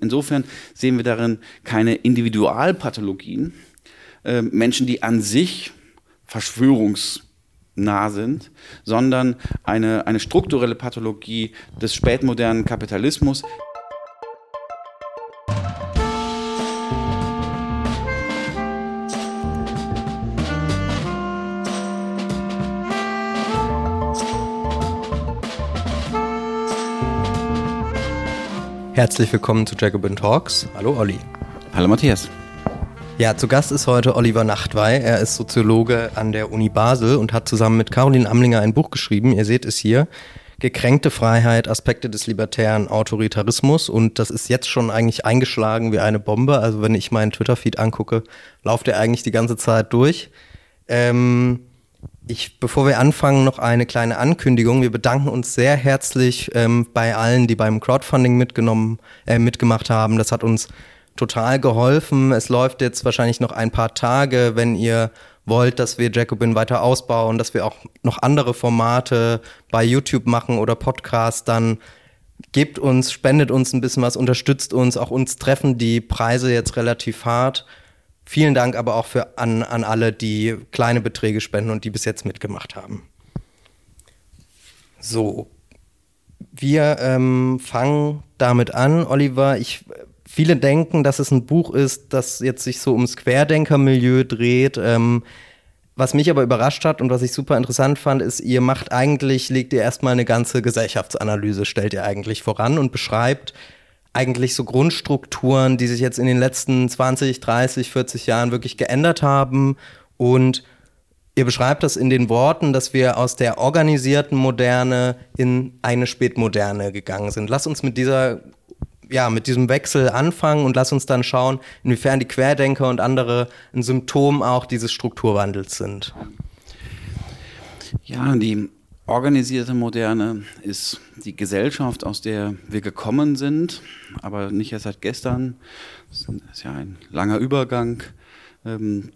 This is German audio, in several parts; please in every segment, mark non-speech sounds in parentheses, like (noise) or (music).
Insofern sehen wir darin keine Individualpathologien, äh, Menschen, die an sich verschwörungsnah sind, sondern eine, eine strukturelle Pathologie des spätmodernen Kapitalismus. Herzlich willkommen zu Jacobin Talks. Hallo Olli. Hallo Matthias. Ja, zu Gast ist heute Oliver Nachtwey. Er ist Soziologe an der Uni Basel und hat zusammen mit Caroline Amlinger ein Buch geschrieben. Ihr seht es hier. Gekränkte Freiheit, Aspekte des libertären Autoritarismus. Und das ist jetzt schon eigentlich eingeschlagen wie eine Bombe. Also wenn ich meinen Twitter-Feed angucke, lauft er eigentlich die ganze Zeit durch. Ähm, ich, bevor wir anfangen, noch eine kleine Ankündigung. Wir bedanken uns sehr herzlich ähm, bei allen, die beim Crowdfunding mitgenommen, äh, mitgemacht haben. Das hat uns total geholfen. Es läuft jetzt wahrscheinlich noch ein paar Tage, wenn ihr wollt, dass wir Jacobin weiter ausbauen, dass wir auch noch andere Formate bei YouTube machen oder Podcasts, dann gebt uns, spendet uns ein bisschen was, unterstützt uns. Auch uns treffen die Preise jetzt relativ hart. Vielen Dank aber auch für, an, an alle, die kleine Beträge spenden und die bis jetzt mitgemacht haben. So, wir ähm, fangen damit an. Oliver, ich, viele denken, dass es ein Buch ist, das jetzt sich so ums Querdenkermilieu dreht. Ähm, was mich aber überrascht hat und was ich super interessant fand, ist, ihr macht eigentlich, legt ihr erstmal eine ganze Gesellschaftsanalyse, stellt ihr eigentlich voran und beschreibt, eigentlich so Grundstrukturen, die sich jetzt in den letzten 20, 30, 40 Jahren wirklich geändert haben. Und ihr beschreibt das in den Worten, dass wir aus der organisierten Moderne in eine Spätmoderne gegangen sind. Lass uns mit dieser ja, mit diesem Wechsel anfangen und lass uns dann schauen, inwiefern die Querdenker und andere ein Symptom auch dieses Strukturwandels sind. Ja, die organisierte Moderne ist die Gesellschaft, aus der wir gekommen sind, aber nicht erst seit gestern. Das ist ja ein langer Übergang. Ähm,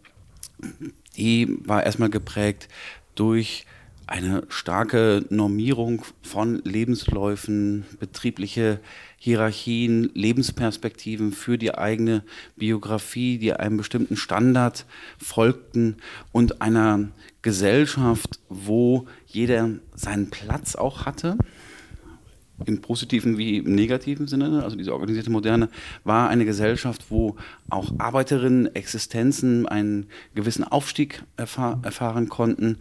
die war erstmal geprägt durch eine starke Normierung von Lebensläufen, betriebliche Hierarchien, Lebensperspektiven für die eigene Biografie, die einem bestimmten Standard folgten und einer Gesellschaft, wo jeder seinen Platz auch hatte, im positiven wie im negativen Sinne. Also diese organisierte Moderne war eine Gesellschaft, wo auch Arbeiterinnen Existenzen einen gewissen Aufstieg erfahr erfahren konnten,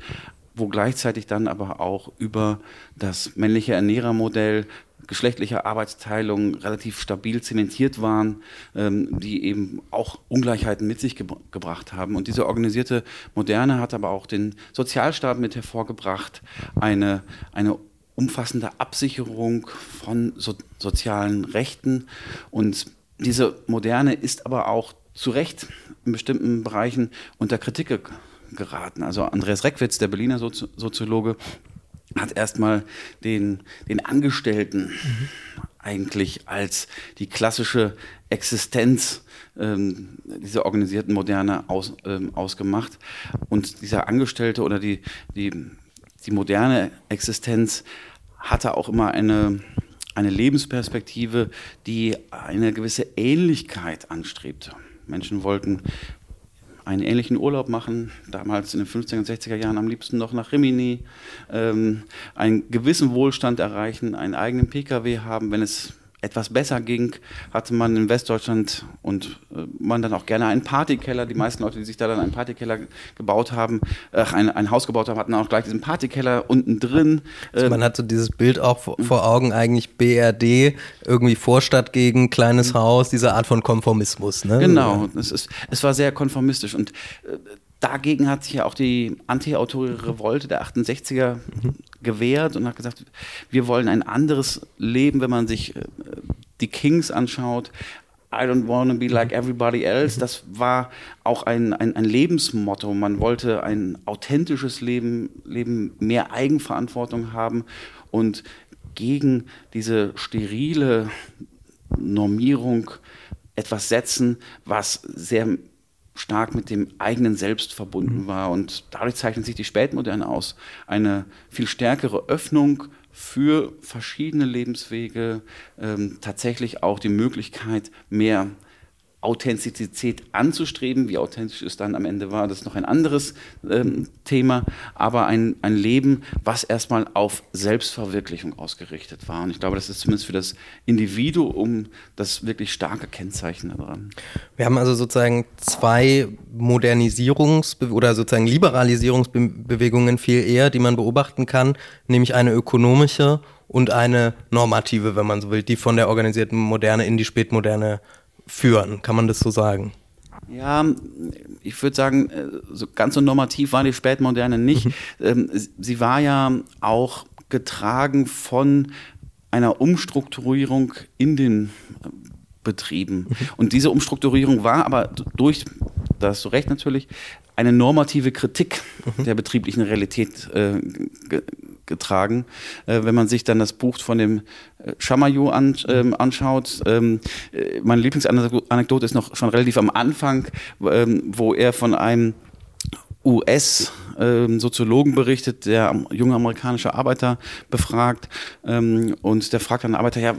wo gleichzeitig dann aber auch über das männliche Ernährermodell geschlechtliche Arbeitsteilung relativ stabil zementiert waren, ähm, die eben auch Ungleichheiten mit sich ge gebracht haben. Und diese organisierte Moderne hat aber auch den Sozialstaat mit hervorgebracht, eine, eine umfassende Absicherung von so sozialen Rechten. Und diese Moderne ist aber auch zu Recht in bestimmten Bereichen unter Kritik geraten. Also Andreas Reckwitz, der Berliner Sozi Soziologe, hat erstmal den, den Angestellten mhm. eigentlich als die klassische Existenz ähm, dieser organisierten Moderne aus, ähm, ausgemacht. Und dieser Angestellte oder die, die, die moderne Existenz hatte auch immer eine, eine Lebensperspektive, die eine gewisse Ähnlichkeit anstrebte. Menschen wollten einen ähnlichen Urlaub machen, damals in den 50er und 60er Jahren am liebsten noch nach Rimini, ähm, einen gewissen Wohlstand erreichen, einen eigenen Pkw haben, wenn es etwas besser ging, hatte man in Westdeutschland und äh, man dann auch gerne einen Partykeller. Die meisten Leute, die sich da dann einen Partykeller gebaut haben, äh, ein, ein Haus gebaut haben, hatten auch gleich diesen Partykeller unten drin. Also man hat so dieses Bild auch vor, vor Augen, eigentlich BRD, irgendwie Vorstadt gegen kleines mhm. Haus, diese Art von Konformismus. Ne? Genau, es, ist, es war sehr konformistisch und äh, dagegen hat sich ja auch die anti-autoritäre Revolte der 68er mhm. gewehrt und hat gesagt, wir wollen ein anderes Leben, wenn man sich äh, die Kings anschaut. I don't want to be like everybody else. Das war auch ein, ein, ein, Lebensmotto. Man wollte ein authentisches Leben, Leben, mehr Eigenverantwortung haben und gegen diese sterile Normierung etwas setzen, was sehr stark mit dem eigenen Selbst verbunden mhm. war. Und dadurch zeichnet sich die Spätmoderne aus. Eine viel stärkere Öffnung für verschiedene Lebenswege ähm, tatsächlich auch die Möglichkeit, mehr Authentizität anzustreben. Wie authentisch es dann am Ende war, das ist noch ein anderes ähm, Thema. Aber ein, ein Leben, was erstmal auf Selbstverwirklichung ausgerichtet war. Und ich glaube, das ist zumindest für das Individuum das wirklich starke Kennzeichen daran. Wir haben also sozusagen zwei Modernisierungs- oder sozusagen Liberalisierungsbewegungen viel eher, die man beobachten kann, nämlich eine ökonomische und eine normative, wenn man so will, die von der organisierten Moderne in die Spätmoderne führen. Kann man das so sagen? Ja, ich würde sagen, äh, so ganz so normativ war die Spätmoderne nicht. Mhm. Ähm, sie war ja auch getragen von einer Umstrukturierung in den äh, Betrieben. Mhm. Und diese Umstrukturierung war aber durch, da hast du recht natürlich, eine normative Kritik mhm. der betrieblichen Realität äh, getragen. Äh, wenn man sich dann das Buch von dem äh, Chamayou an, ähm, anschaut, ähm, äh, meine Lieblingsanekdote ist noch schon relativ am Anfang, ähm, wo er von einem US-Soziologen ähm, berichtet, der junge amerikanische Arbeiter befragt. Ähm, und der fragt dann den Arbeiter, ja,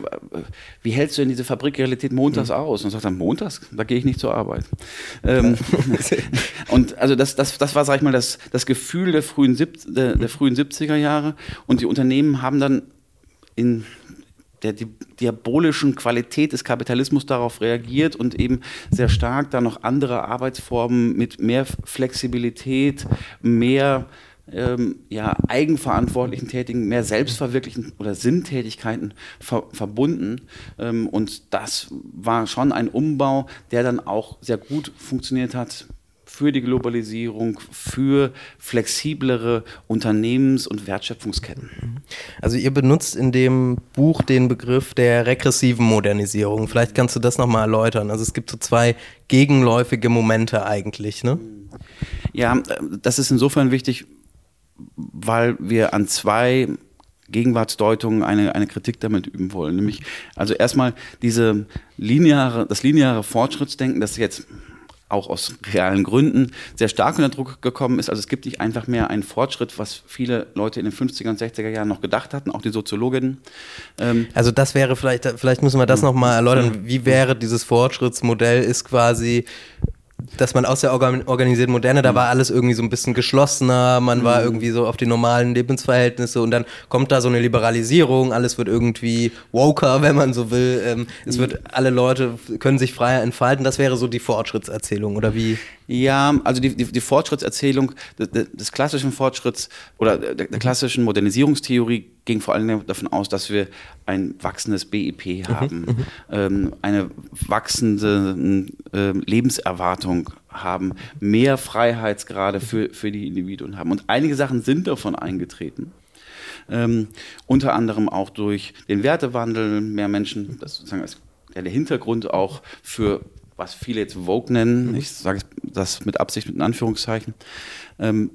wie hältst du denn diese Fabrikrealität montags mhm. aus? Und sagt er, montags, da gehe ich nicht zur Arbeit. Ähm, (laughs) und also das, das, das war, sag ich mal, das, das Gefühl der frühen, Sieb der, der frühen 70er Jahre. Und die Unternehmen haben dann in der diabolischen Qualität des Kapitalismus darauf reagiert und eben sehr stark da noch andere Arbeitsformen mit mehr Flexibilität, mehr ähm, ja, eigenverantwortlichen Tätigen, mehr selbstverwirklichen oder Sinntätigkeiten ver verbunden. Ähm, und das war schon ein Umbau, der dann auch sehr gut funktioniert hat für die Globalisierung, für flexiblere Unternehmens- und Wertschöpfungsketten. Also ihr benutzt in dem Buch den Begriff der regressiven Modernisierung. Vielleicht kannst du das nochmal erläutern. Also es gibt so zwei gegenläufige Momente eigentlich, ne? Ja, das ist insofern wichtig, weil wir an zwei Gegenwartsdeutungen eine, eine Kritik damit üben wollen. Nämlich, also erstmal diese lineare, das lineare Fortschrittsdenken, das jetzt auch aus realen Gründen sehr stark unter Druck gekommen ist. Also es gibt nicht einfach mehr einen Fortschritt, was viele Leute in den 50er und 60er Jahren noch gedacht hatten, auch die Soziologinnen. Ähm also das wäre vielleicht, vielleicht müssen wir das nochmal erläutern. Wie wäre dieses Fortschrittsmodell, ist quasi dass man aus der organisierten Moderne, da mhm. war alles irgendwie so ein bisschen geschlossener, man mhm. war irgendwie so auf die normalen Lebensverhältnisse und dann kommt da so eine Liberalisierung, alles wird irgendwie woker, (laughs) wenn man so will. Ähm, es mhm. wird, alle Leute können sich freier entfalten. Das wäre so die Fortschrittserzählung, oder wie? Ja, also die, die, die Fortschrittserzählung des, des, klassischen Fortschritts oder der, der, klassischen Modernisierungstheorie ging vor allem davon aus, dass wir ein wachsendes BIP mhm, haben, mhm, ähm, eine wachsende äh, Lebenserwartung haben, mehr Freiheitsgrade für, für die Individuen haben. Und einige Sachen sind davon eingetreten. Ähm, unter anderem auch durch den Wertewandel, mehr Menschen, das sozusagen ist ja der Hintergrund auch für was viele jetzt Vogue nennen, mhm. ich sage das mit Absicht mit Anführungszeichen. Ähm,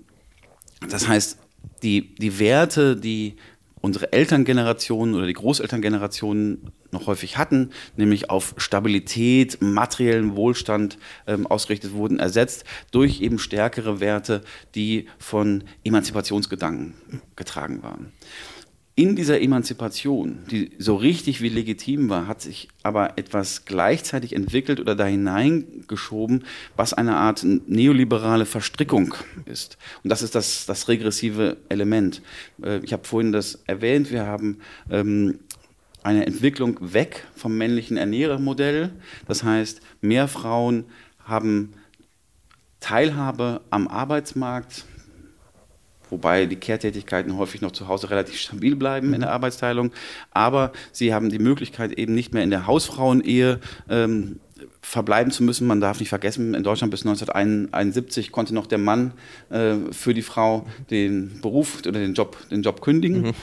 das heißt, die, die Werte, die unsere Elterngenerationen oder die Großelterngenerationen noch häufig hatten, nämlich auf Stabilität, materiellen Wohlstand ähm, ausgerichtet wurden, ersetzt durch eben stärkere Werte, die von Emanzipationsgedanken getragen waren in dieser Emanzipation, die so richtig wie legitim war, hat sich aber etwas gleichzeitig entwickelt oder da hineingeschoben, was eine Art neoliberale Verstrickung ist. Und das ist das, das regressive Element. Äh, ich habe vorhin das erwähnt, wir haben ähm, eine Entwicklung weg vom männlichen Ernährermodell. Das heißt, mehr Frauen haben Teilhabe am Arbeitsmarkt, wobei die Kehrtätigkeiten häufig noch zu Hause relativ stabil bleiben in der Arbeitsteilung. Aber sie haben die Möglichkeit, eben nicht mehr in der Hausfrauenehe ähm, verbleiben zu müssen. Man darf nicht vergessen, in Deutschland bis 1971 konnte noch der Mann äh, für die Frau den Beruf oder den Job, den Job kündigen. Mhm.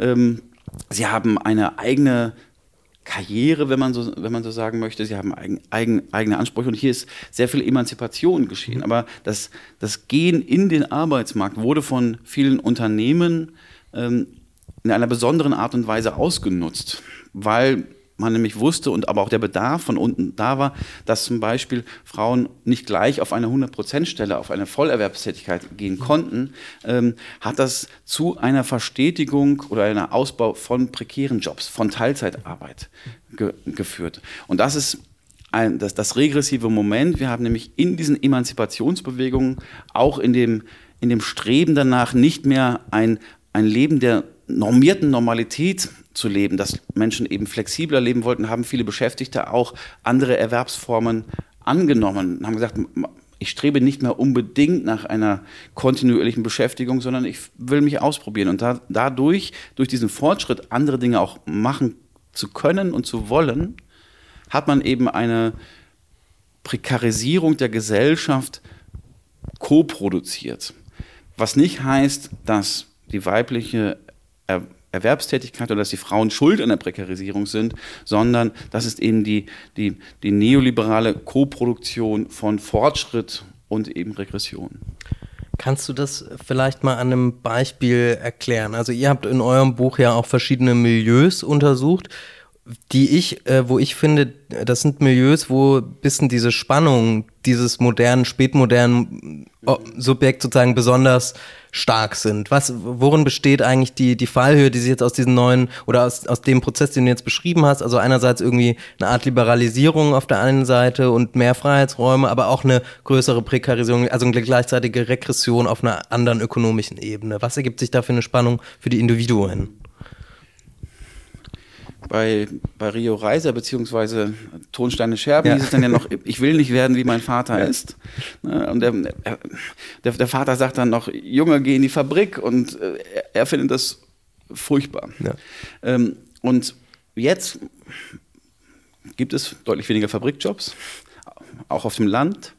Ähm, sie haben eine eigene Karriere, wenn man so, wenn man so sagen möchte. Sie haben eigen, eigen, eigene Ansprüche und hier ist sehr viel Emanzipation geschehen. Mhm. Aber das, das Gehen in den Arbeitsmarkt wurde von vielen Unternehmen ähm, in einer besonderen Art und Weise ausgenutzt, weil man nämlich wusste und aber auch der Bedarf von unten da war, dass zum Beispiel Frauen nicht gleich auf eine 100%-Stelle, auf eine Vollerwerbstätigkeit gehen konnten, ähm, hat das zu einer Verstetigung oder einer Ausbau von prekären Jobs, von Teilzeitarbeit ge geführt. Und das ist ein, das, das regressive Moment. Wir haben nämlich in diesen Emanzipationsbewegungen auch in dem, in dem Streben danach nicht mehr ein, ein Leben der normierten Normalität zu leben, dass Menschen eben flexibler leben wollten, haben viele Beschäftigte auch andere Erwerbsformen angenommen, haben gesagt, ich strebe nicht mehr unbedingt nach einer kontinuierlichen Beschäftigung, sondern ich will mich ausprobieren und da, dadurch, durch diesen Fortschritt, andere Dinge auch machen zu können und zu wollen, hat man eben eine Prekarisierung der Gesellschaft co-produziert. Was nicht heißt, dass die weibliche Erwerbstätigkeit oder dass die Frauen schuld an der Prekarisierung sind, sondern das ist eben die, die, die neoliberale Koproduktion von Fortschritt und eben Regression. Kannst du das vielleicht mal an einem Beispiel erklären? Also ihr habt in eurem Buch ja auch verschiedene Milieus untersucht die ich, äh, wo ich finde, das sind Milieus, wo ein bisschen diese Spannung dieses modernen, spätmodernen äh, Subjekt sozusagen besonders stark sind. Was, worin besteht eigentlich die, die Fallhöhe, die sich jetzt aus diesen neuen oder aus, aus dem Prozess, den du jetzt beschrieben hast? Also einerseits irgendwie eine Art Liberalisierung auf der einen Seite und mehr Freiheitsräume, aber auch eine größere Prekarisierung, also eine gleichzeitige Regression auf einer anderen ökonomischen Ebene. Was ergibt sich da für eine Spannung für die Individuen? Bei, bei Rio Reiser beziehungsweise Tonsteine Scherben ja. hieß es dann ja noch, (laughs) ich will nicht werden, wie mein Vater ja. ist. Ne, und der, der, der, Vater sagt dann noch, Junge, geh in die Fabrik und äh, er, er findet das furchtbar. Ja. Ähm, und jetzt gibt es deutlich weniger Fabrikjobs, auch auf dem Land.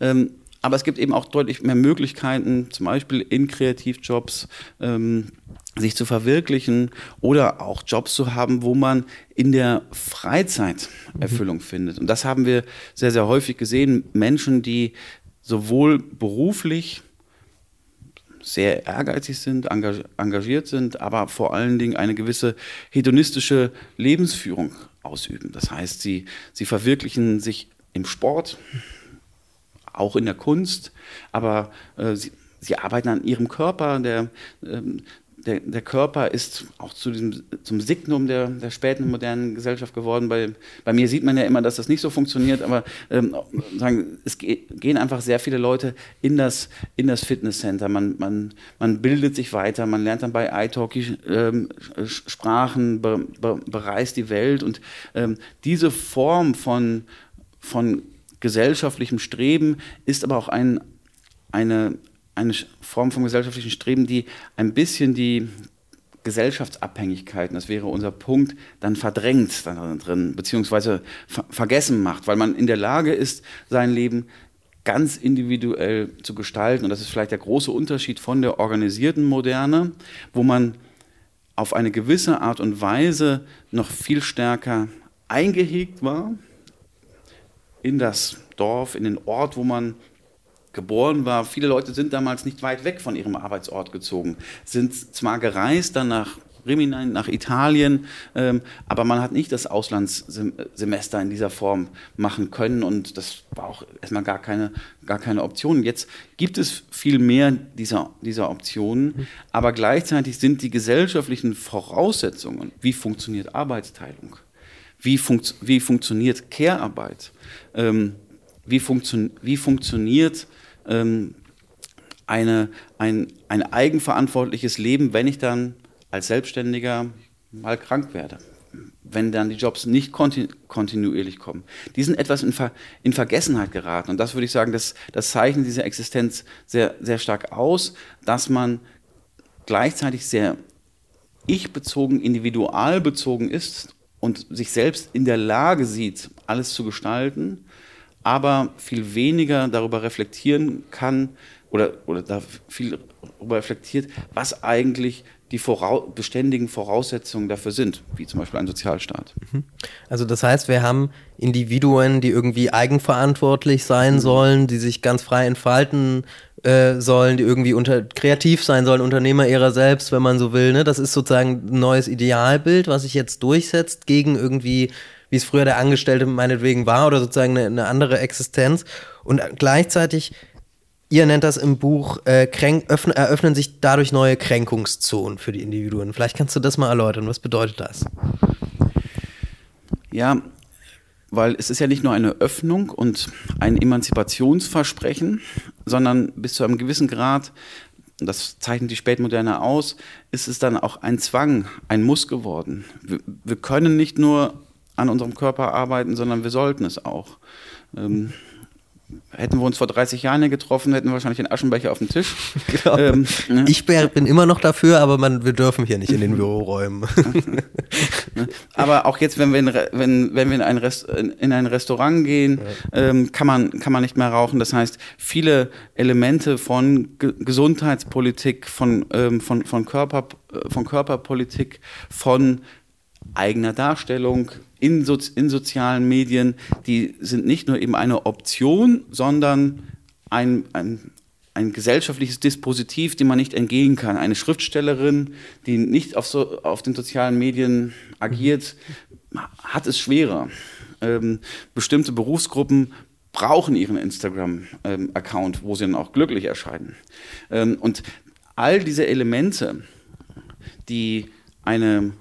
Ähm, aber es gibt eben auch deutlich mehr Möglichkeiten, zum Beispiel in Kreativjobs, ähm, sich zu verwirklichen oder auch Jobs zu haben, wo man in der Freizeit Erfüllung mhm. findet. Und das haben wir sehr, sehr häufig gesehen. Menschen, die sowohl beruflich sehr ehrgeizig sind, engagiert sind, aber vor allen Dingen eine gewisse hedonistische Lebensführung ausüben. Das heißt, sie, sie verwirklichen sich im Sport, auch in der Kunst, aber äh, sie, sie arbeiten an ihrem Körper, der, ähm, der, der Körper ist auch zu diesem, zum Signum der, der späten modernen Gesellschaft geworden. Bei, bei mir sieht man ja immer, dass das nicht so funktioniert, aber ähm, sagen, es gehen einfach sehr viele Leute in das, in das Fitnesscenter. Man, man, man bildet sich weiter, man lernt dann bei iTalki ähm, Sprachen, be, be, bereist die Welt und ähm, diese Form von, von gesellschaftlichem Streben ist aber auch ein, eine, eine Form von gesellschaftlichen Streben, die ein bisschen die Gesellschaftsabhängigkeiten, das wäre unser Punkt, dann verdrängt drin, beziehungsweise ver vergessen macht, weil man in der Lage ist, sein Leben ganz individuell zu gestalten. Und das ist vielleicht der große Unterschied von der organisierten Moderne, wo man auf eine gewisse Art und Weise noch viel stärker eingehegt war in das Dorf, in den Ort, wo man geboren war. Viele Leute sind damals nicht weit weg von ihrem Arbeitsort gezogen, sind zwar gereist dann nach Rimini, nach Italien, ähm, aber man hat nicht das Auslandssemester in dieser Form machen können und das war auch erstmal gar keine, gar keine Option. Jetzt gibt es viel mehr dieser, dieser Optionen, mhm. aber gleichzeitig sind die gesellschaftlichen Voraussetzungen, wie funktioniert Arbeitsteilung, wie, funkt, wie funktioniert Care-Arbeit, ähm, wie, funktio wie funktioniert ähm, eine, ein, ein eigenverantwortliches Leben, wenn ich dann als Selbstständiger mal krank werde, wenn dann die Jobs nicht kontinu kontinuierlich kommen. Die sind etwas in, Ver in, Vergessenheit geraten. Und das würde ich sagen, das, das zeichnet diese Existenz sehr, sehr stark aus, dass man gleichzeitig sehr ich-bezogen, individualbezogen ist und sich selbst in der Lage sieht, alles zu gestalten aber viel weniger darüber reflektieren kann oder, oder da viel darüber reflektiert, was eigentlich die vorau beständigen Voraussetzungen dafür sind, wie zum Beispiel ein Sozialstaat. Mhm. Also das heißt, wir haben Individuen, die irgendwie eigenverantwortlich sein mhm. sollen, die sich ganz frei entfalten äh, sollen, die irgendwie unter, kreativ sein sollen, Unternehmer ihrer selbst, wenn man so will. Ne? Das ist sozusagen ein neues Idealbild, was sich jetzt durchsetzt gegen irgendwie, wie es früher der Angestellte meinetwegen war oder sozusagen eine, eine andere Existenz. Und gleichzeitig, ihr nennt das im Buch, äh, kränk, öffnen, eröffnen sich dadurch neue Kränkungszonen für die Individuen. Vielleicht kannst du das mal erläutern. Was bedeutet das? Ja, weil es ist ja nicht nur eine Öffnung und ein Emanzipationsversprechen, sondern bis zu einem gewissen Grad, das zeichnet die Spätmoderne aus, ist es dann auch ein Zwang, ein Muss geworden. Wir, wir können nicht nur an unserem Körper arbeiten, sondern wir sollten es auch. Ähm, Hätten wir uns vor 30 Jahren getroffen, hätten wir wahrscheinlich den Aschenbecher auf dem Tisch. (laughs) Genau. Ähm, ne? Ich bin immer noch dafür, aber man, wir dürfen hier nicht in den Büroräumen. (laughs) aber auch jetzt, wenn wir in, wenn, wenn wir in, ein, Rest, in ein Restaurant gehen, ja. ähm, kann, man, kann man nicht mehr rauchen. Das heißt, viele Elemente von Ge Gesundheitspolitik, von, ähm, von, von, Körper, von Körperpolitik, von eigener Darstellung, in, so, in sozialen Medien, die sind nicht nur eben eine Option, sondern ein, ein, ein gesellschaftliches Dispositiv, dem man nicht entgehen kann. Eine Schriftstellerin, die nicht auf, so, auf den sozialen Medien agiert, hat es schwerer. Ähm, bestimmte Berufsgruppen brauchen ihren Instagram-Account, ähm, wo sie dann auch glücklich erscheinen. Ähm, und all diese Elemente, die eine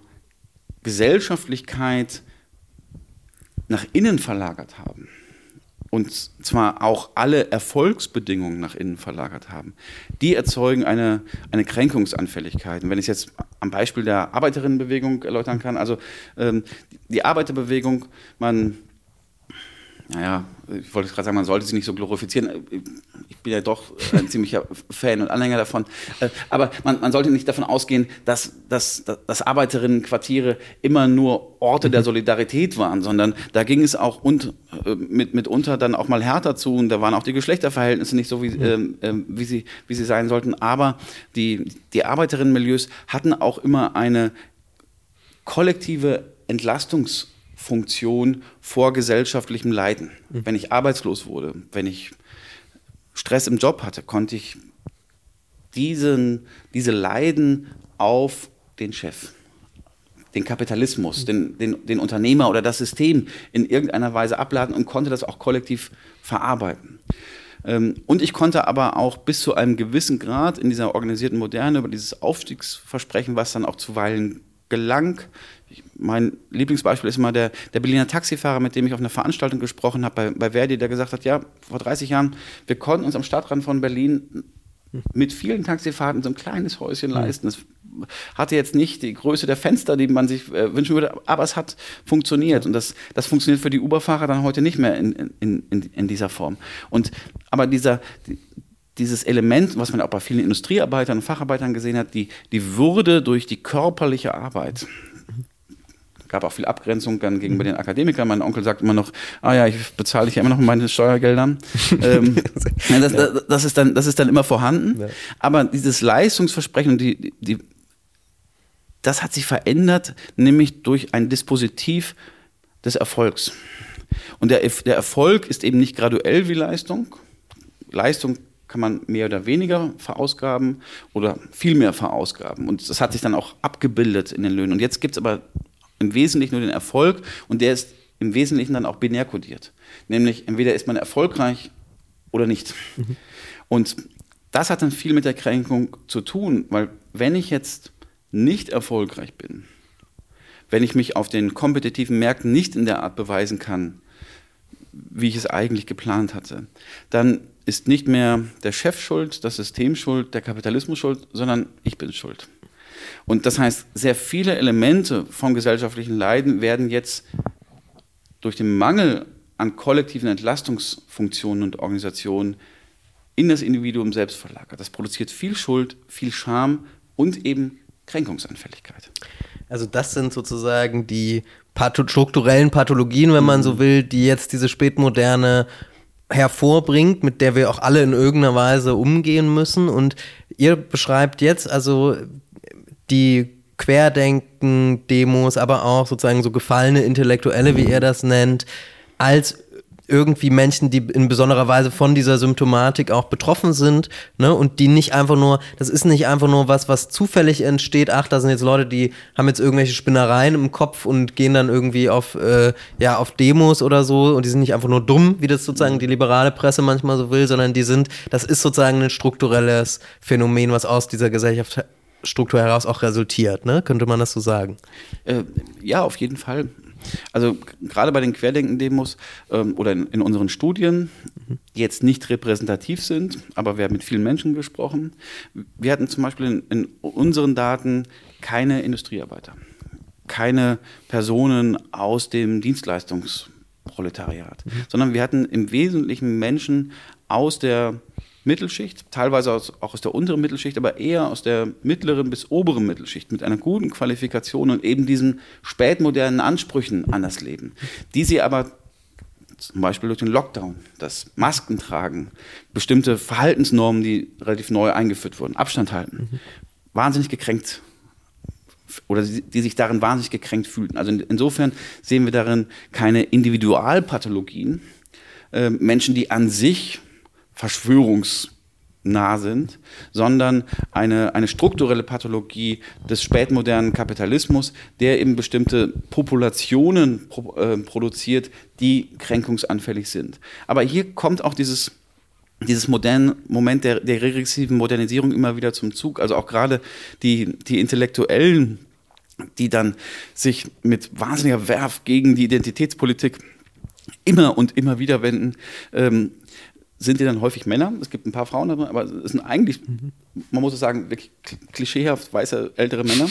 Gesellschaftlichkeit nach innen verlagert haben und zwar auch alle Erfolgsbedingungen nach innen verlagert haben, die erzeugen eine, eine Kränkungsanfälligkeit. Und wenn ich es jetzt am Beispiel der Arbeiterinnenbewegung erläutern kann, also ähm, die Arbeiterbewegung, man naja, ich wollte gerade sagen, man sollte sie nicht so glorifizieren. Ich bin ja doch ein (laughs) ziemlicher Fan und Anhänger davon. Äh, aber man, man sollte nicht davon ausgehen, dass, dass, dass Arbeiterinnenquartiere immer nur Orte der Solidarität waren, sondern da ging es auch und, äh, mit, mitunter dann auch mal härter zu und da waren auch die Geschlechterverhältnisse nicht so, wie, äh, wie, sie, wie sie sein sollten. Aber die, die Arbeiterinnenmilieus hatten auch immer eine kollektive Entlastungs- Funktion vor gesellschaftlichem Leiden. Mhm. Wenn ich arbeitslos wurde, wenn ich Stress im Job hatte, konnte ich diesen, diese Leiden auf den Chef, den Kapitalismus, mhm. den, den, den Unternehmer oder das System in irgendeiner Weise abladen und konnte das auch kollektiv verarbeiten. Ähm, und ich konnte aber auch bis zu einem gewissen Grad in dieser organisierten Moderne über dieses Aufstiegsversprechen, was dann auch zuweilen gelang, mein Lieblingsbeispiel ist immer der, der Berliner Taxifahrer, mit dem ich auf einer Veranstaltung gesprochen habe bei, bei Verdi, der gesagt hat, ja, vor 30 Jahren, wir konnten uns am Stadtrand von Berlin mit vielen Taxifahrten so ein kleines Häuschen leisten. Es hatte jetzt nicht die Größe der Fenster, die man sich äh, wünschen würde, aber es hat funktioniert. Und das, das funktioniert für die Uber-Fahrer dann heute nicht mehr in, in, in, in dieser Form. Und aber dieser, dieses Element, was man auch bei vielen Industriearbeitern und Facharbeitern gesehen hat, die, die Würde durch die körperliche Arbeit, gab auch viel Abgrenzung dann gegenüber den Akademikern. Mein Onkel sagt immer noch, ah ja, ich bezahle dich ja immer noch meine Steuergeldern. (laughs) ähm, das, das, das, ist dann, das ist dann immer vorhanden. Ja. Aber dieses Leistungsversprechen, die, die, das hat sich verändert, nämlich durch ein Dispositiv des Erfolgs. Und der, der Erfolg ist eben nicht graduell wie Leistung. Leistung kann man mehr oder weniger verausgaben oder viel mehr verausgaben. Und das hat sich dann auch abgebildet in den Löhnen. Und jetzt gibt es aber im Wesentlichen nur den Erfolg und der ist im Wesentlichen dann auch binär kodiert. Nämlich entweder ist man erfolgreich oder nicht. Mhm. Und das hat dann viel mit der Kränkung zu tun, weil wenn ich jetzt nicht erfolgreich bin, wenn ich mich auf den kompetitiven Märkten nicht in der Art beweisen kann, wie ich es eigentlich geplant hatte, dann ist nicht mehr der Chef schuld, das System schuld, der Kapitalismus schuld, sondern ich bin schuld. Und das heißt, sehr viele Elemente vom gesellschaftlichen Leiden werden jetzt durch den Mangel an kollektiven Entlastungsfunktionen und Organisationen in das Individuum selbst verlagert. Das produziert viel Schuld, viel Scham und eben Kränkungsanfälligkeit. Also das sind sozusagen die patho strukturellen Pathologien, wenn man so will, die jetzt diese spätmoderne hervorbringt, mit der wir auch alle in irgendeiner Weise umgehen müssen. Und ihr beschreibt jetzt also die Querdenken-Demos, aber auch sozusagen so gefallene Intellektuelle, wie er das nennt, als irgendwie Menschen, die in besonderer Weise von dieser Symptomatik auch betroffen sind, ne, und die nicht einfach nur, das ist nicht einfach nur was, was zufällig entsteht, ach, da sind jetzt Leute, die haben jetzt irgendwelche Spinnereien im Kopf und gehen dann irgendwie auf, äh, ja, auf Demos oder so und die sind nicht einfach nur dumm, wie das sozusagen die liberale Presse manchmal so will, sondern die sind, das ist sozusagen ein strukturelles Phänomen, was aus dieser Gesellschaftsstruktur heraus auch resultiert, ne? Könnte man das so sagen? Äh, ja, auf jeden Fall. Also gerade bei den Querdenken-Demos ähm, oder in, in, unseren Studien, die jetzt nicht repräsentativ sind, aber wir haben mit vielen Menschen gesprochen. Wir hatten zum Beispiel in, in unseren Daten keine Industriearbeiter, keine Personen aus dem Dienstleistungsproletariat, mhm. sondern wir hatten im Wesentlichen Menschen aus der Mittelschicht, teilweise aus, auch aus der unteren Mittelschicht, aber eher aus der mittleren bis oberen Mittelschicht mit einer guten Qualifikation und eben diesen spätmodernen Ansprüchen an das Leben, die sie aber zum Beispiel durch den Lockdown, das Maskentragen, bestimmte Verhaltensnormen, die relativ neu eingeführt wurden, Abstand halten, mhm. wahnsinnig gekränkt oder die, sich darin wahnsinnig gekränkt fühlten. Also in, insofern sehen wir darin keine Individualpathologien, äh, Menschen, die an sich verschwörungsnah sind, sondern eine, eine strukturelle Pathologie des spätmodernen Kapitalismus, der eben bestimmte Populationen pro, äh, produziert, die kränkungsanfällig sind. Aber hier kommt auch dieses dieses modernen Moment der, der regressiven Modernisierung immer wieder zum Zug. Also auch gerade die, die Intellektuellen, die dann sich mit wahnsinniger Werf gegen die Identitätspolitik immer und immer wieder wenden, ähm, sind die dann häufig Männer. Es gibt ein paar Frauen, aber es sind eigentlich, mhm. man muss es sagen, wirklich klischeehaft weiße ältere Männer.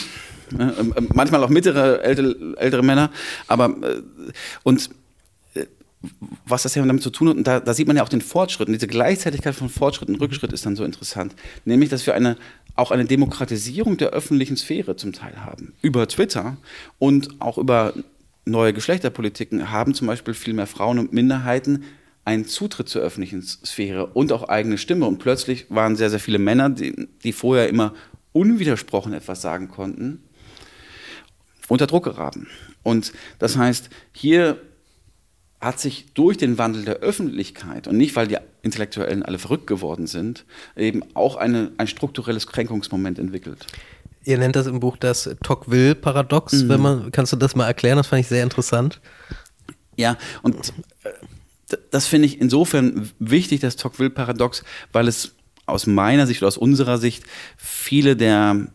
Ähm, ähm, manchmal auch mittlere ältere, ältere Männer. Aber äh, und äh, was das ja damit zu tun hat, und da, da, sieht man ja auch den Fortschritt. Und diese Gleichzeitigkeit von Fortschritt und Rückschritt ist dann so interessant. Nämlich, dass wir eine, auch eine Demokratisierung der öffentlichen Sphäre zum Teil haben. Über Twitter und auch über neue Geschlechterpolitiken haben zum Beispiel viel mehr Frauen und Minderheiten einen Zutritt zur öffentlichen Sphäre und auch eigene Stimme. Und plötzlich waren sehr, sehr viele Männer, die, die vorher immer unwidersprochen etwas sagen konnten, unter Druck geraten. Und das heißt, hier hat sich durch den Wandel der Öffentlichkeit und nicht, weil die Intellektuellen alle verrückt geworden sind, eben auch eine, ein strukturelles Kränkungsmoment entwickelt. Ihr nennt das im Buch das Tocqueville-Paradox. Mhm. kannst du das mal erklären? Das fand ich sehr interessant. Ja, und äh, das finde ich insofern wichtig, das Tocqueville-Paradox, weil es aus meiner Sicht oder aus unserer Sicht viele der,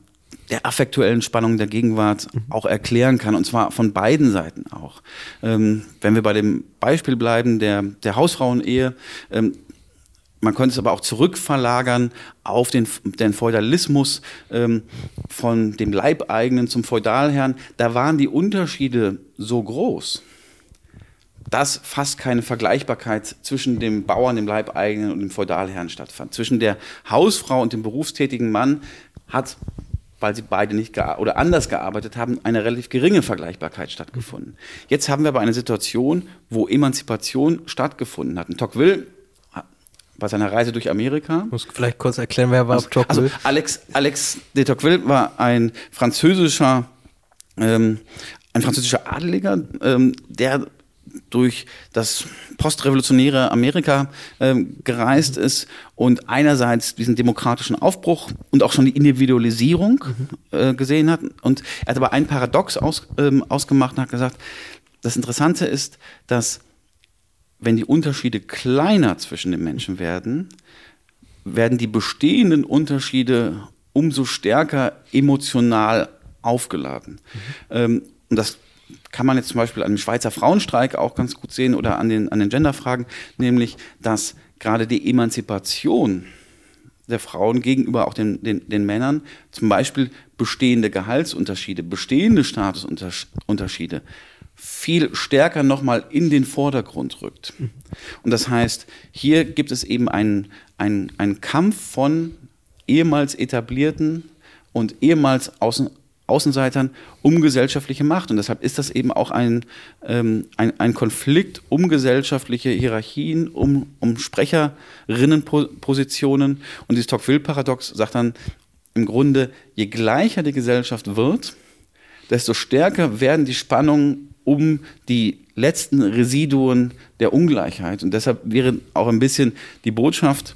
der affektuellen Spannungen der Gegenwart mhm. auch erklären kann, und zwar von beiden Seiten auch. Ähm, wenn wir bei dem Beispiel bleiben der, der Hausfrauenehe, ähm, man könnte es aber auch zurückverlagern auf den, den Feudalismus ähm, von dem Leibeigenen zum Feudalherrn. Da waren die Unterschiede so groß dass fast keine Vergleichbarkeit zwischen dem Bauern, dem Leibeigenen und dem Feudalherrn stattfand. Zwischen der Hausfrau und dem berufstätigen Mann hat, weil sie beide nicht oder anders gearbeitet haben, eine relativ geringe Vergleichbarkeit stattgefunden. Jetzt haben wir aber eine Situation, wo Emanzipation stattgefunden hat. Und Tocqueville bei seiner Reise durch Amerika. Muss vielleicht kurz erklären, wer war also, Tocqueville? Also Alex, Alex de Tocqueville war ein französischer, ähm, ein französischer Adeliger, ähm, der durch das postrevolutionäre Amerika äh, gereist ist und einerseits diesen demokratischen Aufbruch und auch schon die Individualisierung äh, gesehen hat. Und er hat aber ein Paradox aus, ähm, ausgemacht und hat gesagt, das Interessante ist, dass wenn die Unterschiede kleiner zwischen den Menschen werden, werden die bestehenden Unterschiede umso stärker emotional aufgeladen. Mhm. Ähm, und das kann man jetzt zum Beispiel an dem Schweizer Frauenstreik auch ganz gut sehen oder an den, an den Genderfragen, nämlich dass gerade die Emanzipation der Frauen gegenüber auch den, den, den Männern zum Beispiel bestehende Gehaltsunterschiede, bestehende Statusunterschiede viel stärker nochmal in den Vordergrund rückt. Und das heißt, hier gibt es eben einen, einen, einen Kampf von ehemals etablierten und ehemals außen, Außenseitern um gesellschaftliche Macht. Und deshalb ist das eben auch ein, ähm, ein, ein Konflikt um gesellschaftliche Hierarchien, um, um Sprecherinnenpositionen. Und dieses Tocqueville-Paradox sagt dann im Grunde, je gleicher die Gesellschaft wird, desto stärker werden die Spannungen um die letzten Residuen der Ungleichheit. Und deshalb wäre auch ein bisschen die Botschaft,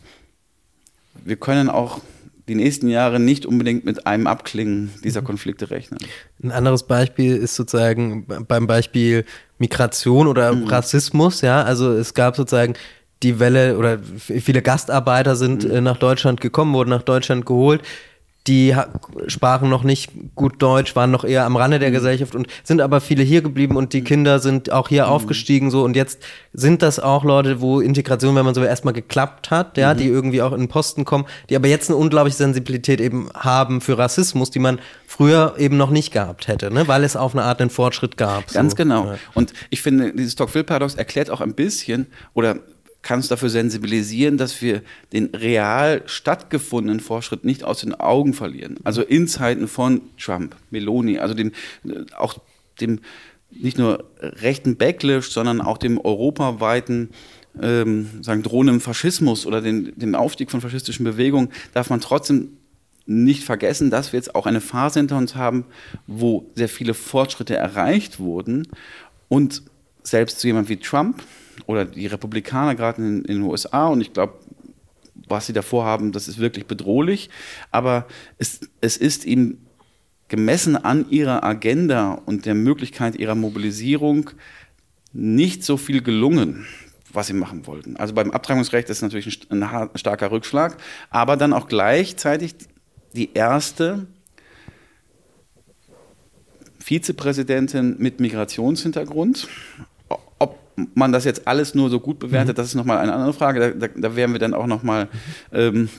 wir können auch die nächsten Jahre nicht unbedingt mit einem Abklingen dieser Konflikte rechnen. Ein anderes Beispiel ist sozusagen beim Beispiel Migration oder mhm. Rassismus, ja, also es gab sozusagen die Welle oder viele Gastarbeiter sind mhm. Äh, nach Deutschland gekommen, wurden nach Deutschland geholt die sprachen noch nicht gut Deutsch, waren noch eher am Rande der mhm. Gesellschaft und sind aber viele hier geblieben und die mhm. Kinder sind auch hier mhm. aufgestiegen so und jetzt sind das auch Leute, wo Integration, wenn man so erstmal geklappt hat, ja, mhm. die irgendwie auch in Posten kommen, die aber jetzt eine unglaubliche Sensibilität eben haben für Rassismus, die man früher eben noch nicht gehabt hätte, ne? weil es auf eine Art einen Fortschritt gab. Ganz so. genau. Ja. Und ich finde, dieses Tocqueville-Paradox erklärt auch ein bisschen oder kann uns dafür sensibilisieren, dass wir den real stattgefundenen Fortschritt nicht aus den Augen verlieren. Also in Zeiten von Trump, Meloni, also dem, äh, auch dem nicht nur rechten Backlash, sondern auch dem europaweiten ähm, sagen, drohenden Faschismus oder den, den Aufstieg von faschistischen Bewegungen, darf man trotzdem nicht vergessen, dass wir jetzt auch eine Phase hinter uns haben, wo sehr viele Fortschritte erreicht wurden und selbst zu jemand wie Trump, oder die Republikaner gerade in, in, den USA und ich glaube, was sie davor haben, das ist wirklich bedrohlich. Aber es, es ist ihnen gemessen an ihrer Agenda und der Möglichkeit ihrer Mobilisierung nicht so viel gelungen, was sie machen wollten. Also beim Abtreibungsrecht ist natürlich ein, ein starker Rückschlag, aber dann auch gleichzeitig die erste Vizepräsidentin mit Migrationshintergrund man das jetzt alles nur so gut bewertet, mhm. das ist nochmal eine andere Frage. Da, da, da wären wir dann auch nochmal ähm,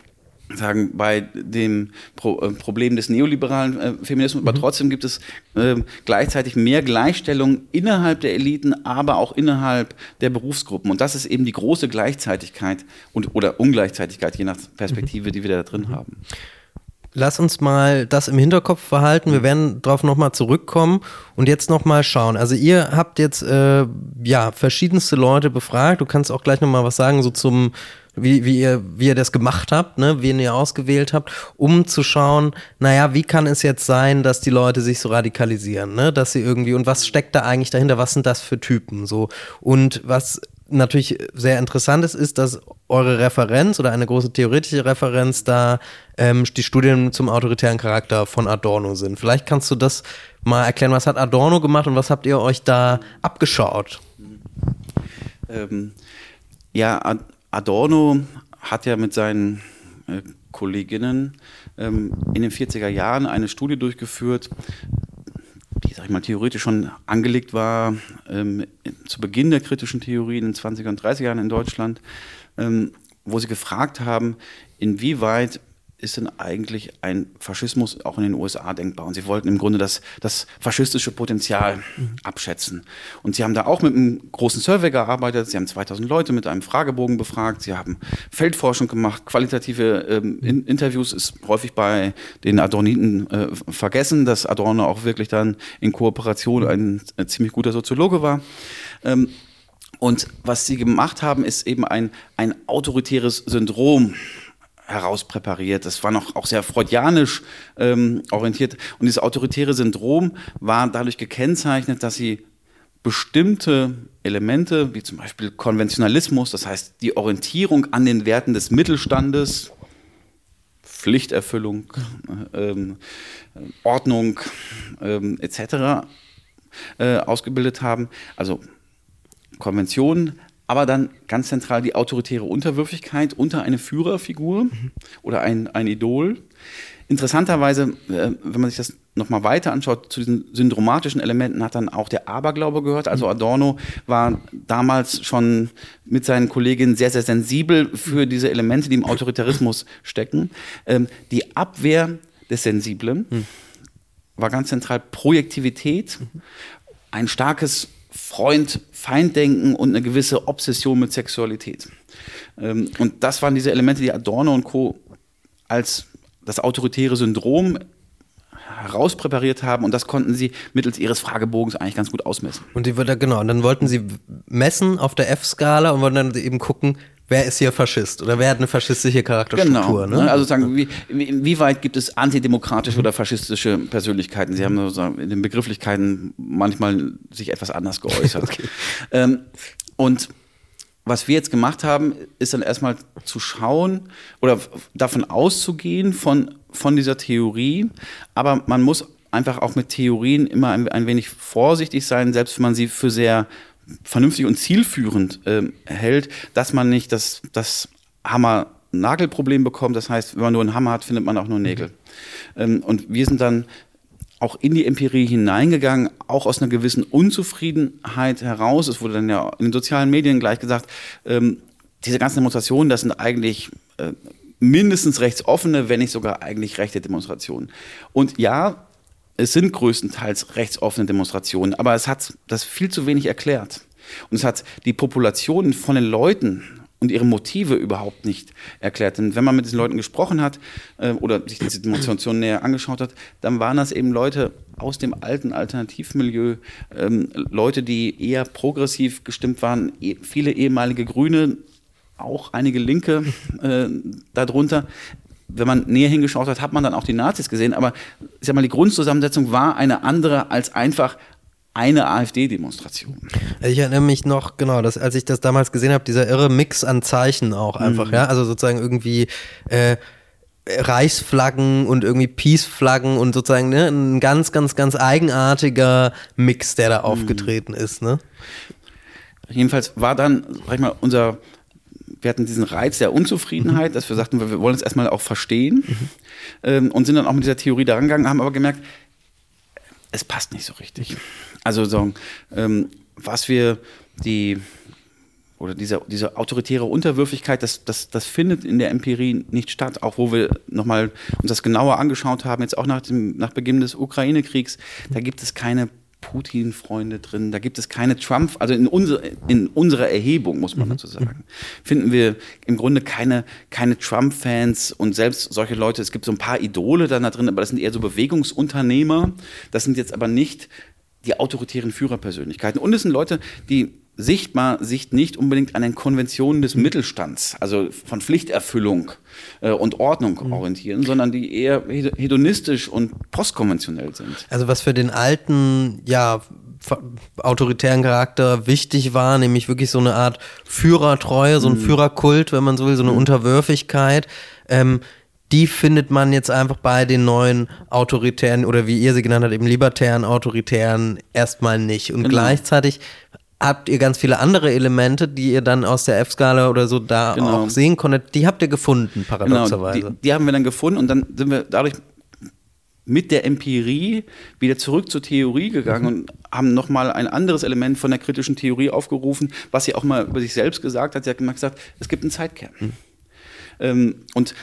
sagen, bei dem Pro, äh, Problem des neoliberalen äh, Feminismus, mhm. aber trotzdem gibt es äh, gleichzeitig mehr Gleichstellung innerhalb der Eliten, aber auch innerhalb der Berufsgruppen. Und das ist eben die große Gleichzeitigkeit und, oder Ungleichzeitigkeit, je nach Perspektive, mhm. die wir da drin mhm. haben. Lass uns mal das im Hinterkopf verhalten. Wir werden darauf nochmal zurückkommen und jetzt nochmal schauen. Also ihr habt jetzt äh, ja verschiedenste Leute befragt. Du kannst auch gleich nochmal was sagen, so zum, wie, wie, ihr, wie ihr das gemacht habt, ne, wen ihr ausgewählt habt, um zu schauen, naja, wie kann es jetzt sein, dass die Leute sich so radikalisieren, ne? Dass sie irgendwie, und was steckt da eigentlich dahinter? Was sind das für Typen? So, und was natürlich sehr interessant ist, ist, dass eure Referenz oder eine große theoretische Referenz da ähm, die Studien zum autoritären Charakter von Adorno sind. Vielleicht kannst du das mal erklären, was hat Adorno gemacht und was habt ihr euch da abgeschaut? Ähm, ja, Adorno hat ja mit seinen äh, Kolleginnen ähm, in den 40er Jahren eine Studie durchgeführt, die, sag ich mal, theoretisch schon angelegt war, ähm, zu Beginn der kritischen Theorie in den 20er und 30er Jahren in Deutschland, ähm, wo sie gefragt haben, inwieweit ist denn eigentlich ein Faschismus auch in den USA denkbar? Und sie wollten im Grunde das, das faschistische Potenzial abschätzen. Und sie haben da auch mit einem großen Survey gearbeitet. Sie haben 2000 Leute mit einem Fragebogen befragt. Sie haben Feldforschung gemacht. Qualitative ähm, in Interviews ist häufig bei den Adorniten äh, vergessen, dass Adorno auch wirklich dann in Kooperation ein, ein ziemlich guter Soziologe war. Ähm, und was sie gemacht haben, ist eben ein, ein autoritäres Syndrom herauspräpariert. Das war noch auch sehr freudianisch ähm, orientiert. Und dieses autoritäre Syndrom war dadurch gekennzeichnet, dass sie bestimmte Elemente, wie zum Beispiel Konventionalismus, das heißt die Orientierung an den Werten des Mittelstandes, Pflichterfüllung, ähm, Ordnung ähm, etc. Äh, ausgebildet haben. Also Konventionen aber dann ganz zentral die autoritäre Unterwürfigkeit unter eine Führerfigur mhm. oder ein, ein Idol. Interessanterweise, äh, wenn man sich das nochmal weiter anschaut, zu diesen syndromatischen Elementen hat dann auch der Aberglaube gehört. Also mhm. Adorno war damals schon mit seinen Kolleginnen sehr, sehr sensibel für diese Elemente, die im Autoritarismus stecken. Ähm, die Abwehr des Sensiblen mhm. war ganz zentral Projektivität, ein starkes Freund-Feind-Denken und eine gewisse Obsession mit Sexualität. Ähm, und das waren diese Elemente, die Adorno und Co. als das autoritäre Syndrom herauspräpariert haben und das konnten sie mittels ihres Fragebogens eigentlich ganz gut ausmessen. Und die genau, und dann wollten sie messen auf der F-Skala und wollten dann eben gucken, wer ist hier Faschist oder wer hat eine faschistische Charakterstruktur. Genau. Ne? Also sagen, wie, wie weit gibt es antidemokratische oder faschistische Persönlichkeiten? Sie haben sozusagen in den Begrifflichkeiten manchmal sich etwas anders (laughs) geäußert. okay. ähm, und was wir jetzt gemacht haben, ist dann erstmal zu schauen oder davon auszugehen von, von dieser Theorie. Aber man muss einfach auch mit Theorien immer ein, ein wenig vorsichtig sein, selbst wenn man sie für sehr vernünftig und zielführend äh, hält, dass man nicht das, das Hammer-Nagel-Problem bekommt. Das heißt, wenn man nur einen Hammer hat, findet man auch nur Nägel. Ähm, und wir sind dann auch in die Empirie hineingegangen, auch aus einer gewissen Unzufriedenheit heraus. Es wurde dann ja in den sozialen Medien gleich gesagt, ähm, diese ganzen Demonstrationen, das sind eigentlich äh, mindestens rechtsoffene, wenn nicht sogar eigentlich rechte Demonstrationen. Und ja, es sind größtenteils rechtsoffene Demonstrationen, aber es hat das viel zu wenig erklärt. Und es hat die Populationen von den Leuten und ihre Motive überhaupt nicht erklärt. Denn wenn man mit diesen Leuten gesprochen hat äh, oder sich diese Demonstration näher angeschaut hat, dann waren das eben Leute aus dem alten Alternativmilieu, ähm, Leute, die eher progressiv gestimmt waren, e viele ehemalige Grüne, auch einige Linke äh, darunter wenn man näher hingeschaut hat, hat man dann auch die Nazis gesehen. Aber ich sag mal, die Grundzusammensetzung war eine andere als einfach eine AfD-Demonstration. Ich erinnere mich noch, genau, dass, als ich das damals gesehen habe, dieser irre Mix an Zeichen auch einfach, mhm. ja, also sozusagen irgendwie äh, Reichsflaggen und irgendwie Peace-Flaggen und sozusagen ne, ein ganz, ganz, ganz eigenartiger Mix, der da mhm. aufgetreten ist, ne? Jedenfalls war dann, sag ich mal, unser wir hatten diesen Reiz der Unzufriedenheit, mhm. dass wir sagten, wir wollen es erstmal auch verstehen mhm. ähm, und sind dann auch mit dieser Theorie daran gegangen, haben aber gemerkt, es passt nicht so richtig. Also so, ähm, was wir die oder diese, diese autoritäre Unterwürfigkeit, das, das, das findet in der Empirie nicht statt, auch wo wir nochmal uns das genauer angeschaut haben, jetzt auch nach, dem, nach Beginn des Ukraine-Kriegs, da gibt es keine Putin-Freunde drin, da gibt es keine Trump, also in, unser, in unserer Erhebung, muss man mhm. dazu sagen, finden wir im Grunde keine, keine Trump-Fans und selbst solche Leute, es gibt so ein paar Idole dann da drin, aber das sind eher so Bewegungsunternehmer, das sind jetzt aber nicht die autoritären Führerpersönlichkeiten. Und es sind Leute, die sichtbar sich nicht unbedingt an den Konventionen des Mittelstands, also von Pflichterfüllung äh, und Ordnung mhm. orientieren, sondern die eher hedonistisch und postkonventionell sind. Also was für den alten, ja, autoritären Charakter wichtig war, nämlich wirklich so eine Art Führertreue, so ein mhm. Führerkult, wenn man so will, so eine mhm. Unterwürfigkeit. Ähm, die findet man jetzt einfach bei den neuen autoritären oder wie ihr sie genannt habt, eben libertären, autoritären erstmal nicht. Und genau. gleichzeitig habt ihr ganz viele andere Elemente, die ihr dann aus der F-Skala oder so da genau. auch sehen konntet. Die habt ihr gefunden, paradoxerweise. Genau, die, die haben wir dann gefunden und dann sind wir dadurch mit der Empirie wieder zurück zur Theorie gegangen mhm. und haben nochmal ein anderes Element von der kritischen Theorie aufgerufen, was sie auch mal über sich selbst gesagt hat. Sie hat gesagt, es gibt einen Zeitkern. Mhm. Ähm, und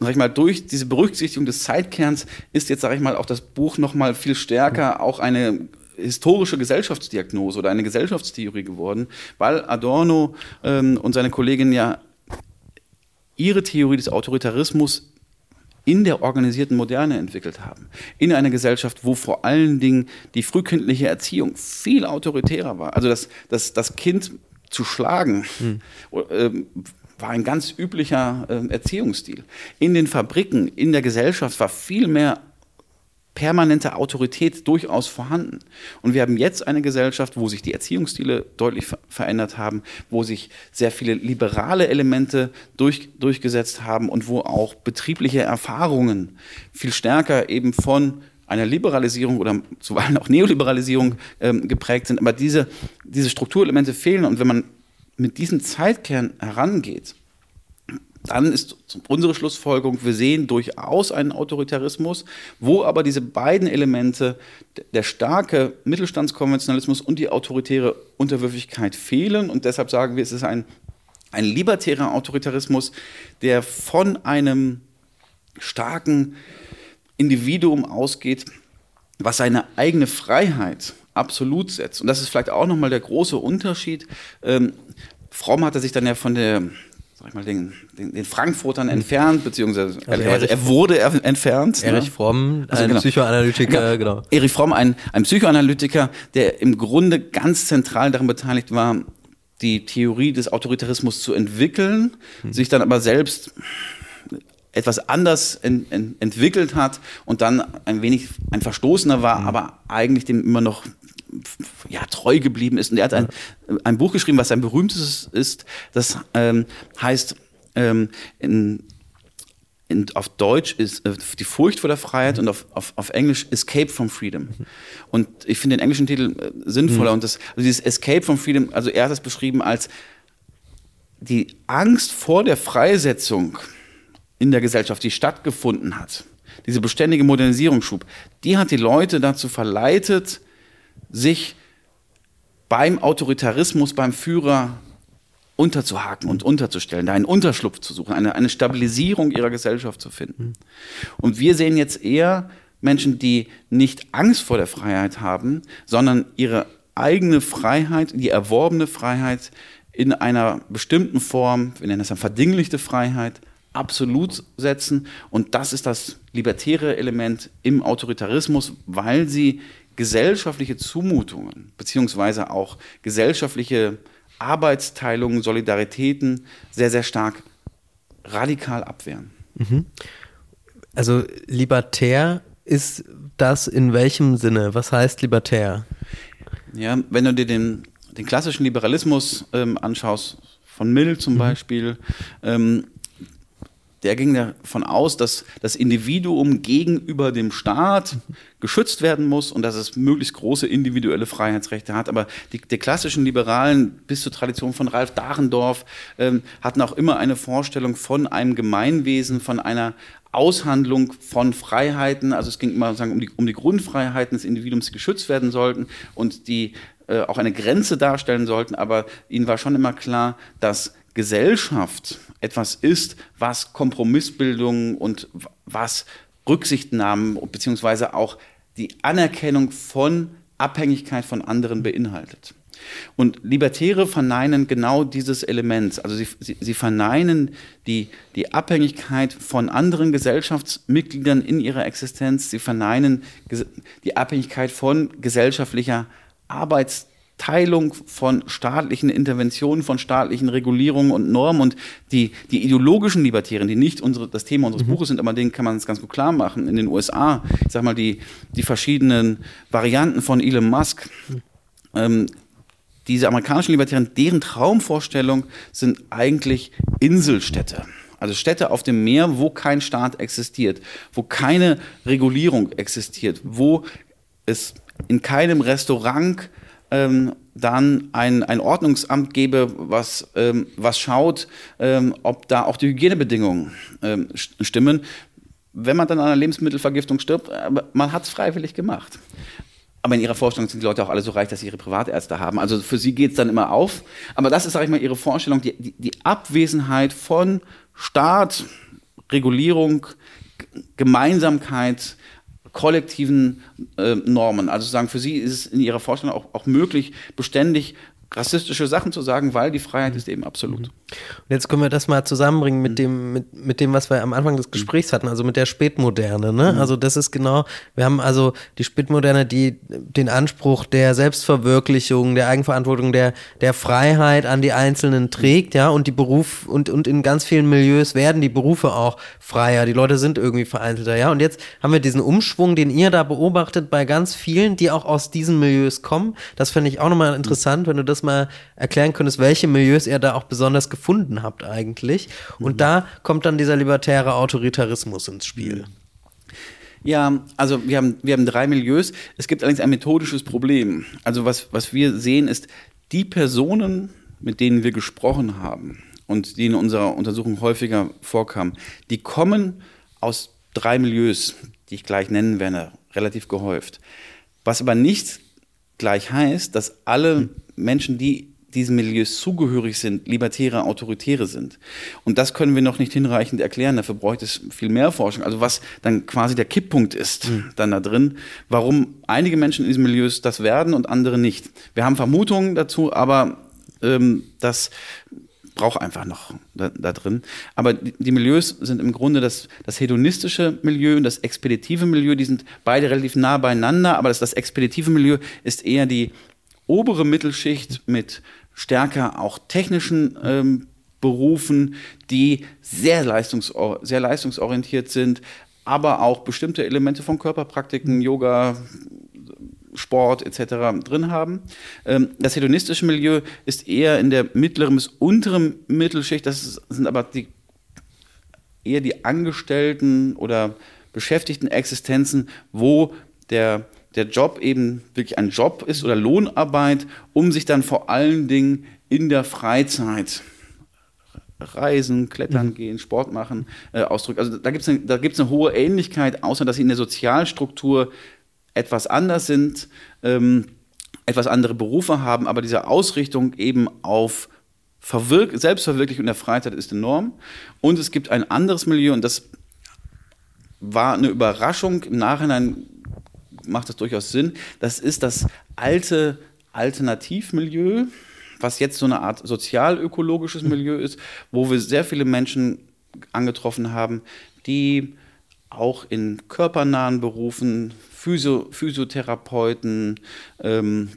sag ich mal, durch diese Berücksichtigung des Zeitkerns ist jetzt, sage ich mal, auch das Buch nochmal viel stärker auch eine historische Gesellschaftsdiagnose oder eine Gesellschaftstheorie geworden, weil Adorno ähm, und seine Kollegin ja ihre Theorie des Autoritarismus in der organisierten Moderne entwickelt haben. In einer Gesellschaft, wo vor allen Dingen die frühkindliche Erziehung viel autoritärer war. Also das, das, das Kind zu schlagen, hm. äh, war ein ganz üblicher äh, Erziehungsstil. In den Fabriken, in der Gesellschaft war viel mehr permanente Autorität durchaus vorhanden. Und wir haben jetzt eine Gesellschaft, wo sich die Erziehungsstile deutlich ver verändert haben, wo sich sehr viele liberale Elemente durch, durchgesetzt haben und wo auch betriebliche Erfahrungen viel stärker eben von einer Liberalisierung oder zuweilen auch Neoliberalisierung ähm, geprägt sind. Aber diese, diese Strukturelemente fehlen. Und wenn man mit diesem Zeitkern herangeht, dann ist unsere Schlussfolgerung, wir sehen durchaus einen Autoritarismus, wo aber diese beiden Elemente, der starke Mittelstandskonventionalismus und die autoritäre Unterwürfigkeit fehlen. Und deshalb sagen wir, es ist ein, ein libertärer Autoritarismus, der von einem starken Individuum ausgeht, was seine eigene Freiheit absolut setzt. Und das ist vielleicht auch nochmal der große Unterschied. Ähm, Fromm hatte sich dann ja von der mal, den, den, den Frankfurtern entfernt, beziehungsweise also Erich, er wurde entfernt. Ne? Erich ne? Fromm, also ein genau. Psychoanalytiker, genau. Erich Fromm, ein, ein Psychoanalytiker, der im Grunde ganz zentral daran beteiligt war, die Theorie des Autoritarismus zu entwickeln, mhm. sich dann aber selbst etwas anders ent, ent, entwickelt hat und dann ein wenig ein Verstoßener war, mhm. aber eigentlich dem immer noch ja, treu geblieben ist. Und er hat ein, ein Buch geschrieben, was sein berühmtestes ist, das ähm, heißt ähm, in, in, auf Deutsch ist äh, die Furcht vor der Freiheit mhm. und auf, auf, auf Englisch Escape from Freedom. Mhm. Und ich finde den englischen Titel äh, sinnvoller. Mhm. Und das, also dieses Escape from Freedom, also er hat das beschrieben als die Angst vor der Freisetzung in der Gesellschaft, die stattgefunden hat, diese beständige Modernisierungsschub, die hat die Leute dazu verleitet, sich beim Autoritarismus, beim Führer unterzuhaken und unterzustellen, da einen Unterschlupf zu suchen, eine, eine Stabilisierung ihrer Gesellschaft zu finden. Und wir sehen jetzt eher Menschen, die nicht Angst vor der Freiheit haben, sondern ihre eigene Freiheit, die erworbene Freiheit in einer bestimmten Form, wir nennen das dann verdinglichte Freiheit, absolut setzen. Und das ist das libertäre Element im Autoritarismus, weil sie gesellschaftliche Zumutungen beziehungsweise auch gesellschaftliche Arbeitsteilungen, Solidaritäten sehr, sehr stark radikal abwehren. Mhm. Also libertär ist das in welchem Sinne? Was heißt libertär? Ja, wenn du dir den, den klassischen Liberalismus ähm, anschaust, von Mill zum mhm. Beispiel, ähm, der ging davon aus, dass das Individuum gegenüber dem Staat geschützt werden muss und dass es möglichst große individuelle Freiheitsrechte hat. Aber die, die klassischen Liberalen bis zur Tradition von Ralf Dahrendorf ähm, hatten auch immer eine Vorstellung von einem Gemeinwesen, von einer Aushandlung von Freiheiten. Also es ging immer sagen, um, die, um die Grundfreiheiten des Individuums, die geschützt werden sollten und die äh, auch eine Grenze darstellen sollten. Aber ihnen war schon immer klar, dass Gesellschaft etwas ist, was Kompromissbildung und was Rücksichtnahmen beziehungsweise auch die Anerkennung von Abhängigkeit von anderen beinhaltet. Und Libertäre verneinen genau dieses Element. Also sie, sie, sie, verneinen die, die Abhängigkeit von anderen Gesellschaftsmitgliedern in ihrer Existenz. Sie verneinen die Abhängigkeit von gesellschaftlicher Arbeits Teilung von staatlichen Interventionen, von staatlichen Regulierungen und Normen und die, die ideologischen Libertären, die nicht unsere, das Thema unseres mhm. Buches sind, aber denen kann man es ganz gut klar machen. In den USA, ich sag mal, die, die verschiedenen Varianten von Elon Musk, mhm. ähm, diese amerikanischen Libertären, deren Traumvorstellung sind eigentlich Inselstädte. Also Städte auf dem Meer, wo kein Staat existiert, wo keine Regulierung existiert, wo es in keinem Restaurant ähm, dann ein, ein Ordnungsamt gebe, was, ähm, was schaut, ähm, ob da auch die Hygienebedingungen ähm, stimmen. Wenn man dann an einer Lebensmittelvergiftung stirbt, man hat es freiwillig gemacht. Aber in ihrer Vorstellung sind die Leute auch alle so reich, dass sie ihre Privatärzte haben. Also für sie geht es dann immer auf. Aber das ist, sage ich mal, ihre Vorstellung, die, die, die Abwesenheit von Staat, Regulierung, Gemeinsamkeit, kollektiven äh, Normen. Also sagen, für sie ist es in ihrer Vorstellung auch, auch möglich, beständig rassistische Sachen zu sagen, weil die Freiheit ist eben absolut. Und jetzt können wir das mal zusammenbringen mit mhm. dem, mit, mit dem, was wir am Anfang des Gesprächs hatten, also mit der Spätmoderne. Ne? Mhm. Also das ist genau, wir haben also die Spätmoderne, die den Anspruch der Selbstverwirklichung, der Eigenverantwortung, der, der Freiheit an die Einzelnen trägt, ja, und die Beruf und, und in ganz vielen Milieus werden die Berufe auch freier, die Leute sind irgendwie vereinzelter, ja. Und jetzt haben wir diesen Umschwung, den ihr da beobachtet bei ganz vielen, die auch aus diesen Milieus kommen. Das finde ich auch nochmal interessant, wenn du das mal erklären könntest, welche Milieus ihr da auch besonders gefunden habt eigentlich. Und mhm. da kommt dann dieser libertäre Autoritarismus ins Spiel. Ja, also wir haben, wir haben drei Milieus. Es gibt allerdings ein methodisches Problem. Also was, was wir sehen ist, die Personen, mit denen wir gesprochen haben und die in unserer Untersuchung häufiger vorkamen, die kommen aus drei Milieus, die ich gleich nennen werde, relativ gehäuft. Was aber nicht gleich heißt, dass alle hm. Menschen, die diesen Milieus zugehörig sind, libertäre, autoritäre sind. Und das können wir noch nicht hinreichend erklären. Dafür bräuchte es viel mehr Forschung. Also was dann quasi der Kipppunkt ist mhm. dann da drin, warum einige Menschen in diesen Milieus das werden und andere nicht. Wir haben Vermutungen dazu, aber ähm, das braucht einfach noch da, da, drin. Aber die, Milieus sind im Grunde das, das hedonistische Milieu und das expeditive Milieu, die sind beide relativ nah beieinander, aber das, das expeditive Milieu ist eher die obere Mittelschicht mit stärker auch technischen ähm, Berufen, die sehr, leistungsor sehr leistungsorientiert sind, aber auch bestimmte Elemente von Körperpraktiken, Yoga, Sport etc. drin haben. Ähm, das hedonistische Milieu ist eher in der mittleren bis unteren Mittelschicht. Das sind aber die, eher die Angestellten oder beschäftigten Existenzen, wo der, der Job eben wirklich ein Job ist oder Lohnarbeit, um sich dann vor allen Dingen in der Freizeit Reisen, Klettern mhm. gehen, Sport machen, äh, ausdrückt. Also da gibt es eine, eine hohe Ähnlichkeit, außer dass sie in der Sozialstruktur etwas anders sind, ähm, etwas andere Berufe haben, aber diese Ausrichtung eben auf Verwirk Selbstverwirklichung in der Freizeit ist enorm. Und es gibt ein anderes Milieu und das war eine Überraschung. Im Nachhinein macht das durchaus Sinn. Das ist das alte Alternativmilieu, was jetzt so eine Art sozialökologisches Milieu ist, wo wir sehr viele Menschen angetroffen haben, die auch in körpernahen Berufen, Physio Physiotherapeuten, ähm,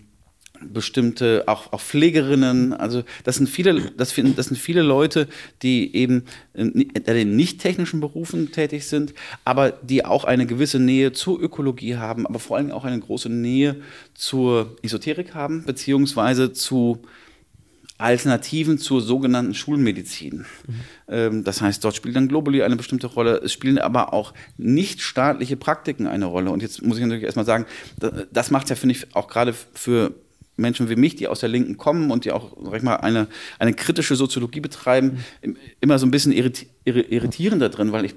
bestimmte auch, auch Pflegerinnen, also das sind viele, das, das sind viele Leute, die eben in den nicht technischen Berufen tätig sind, aber die auch eine gewisse Nähe zur Ökologie haben, aber vor allem auch eine große Nähe zur Esoterik haben, beziehungsweise zu Alternativen zur sogenannten Schulmedizin. Mhm. das heißt, dort spielt dann Globally eine bestimmte Rolle. Es spielen aber auch nicht staatliche Praktiken eine Rolle. Und jetzt muss ich natürlich erstmal sagen, das macht es ja, finde ich, auch gerade für Menschen wie mich, die aus der Linken kommen und die auch, sag ich mal, eine, eine kritische Soziologie betreiben, mhm. immer so ein bisschen irriti irritierender drin, weil ich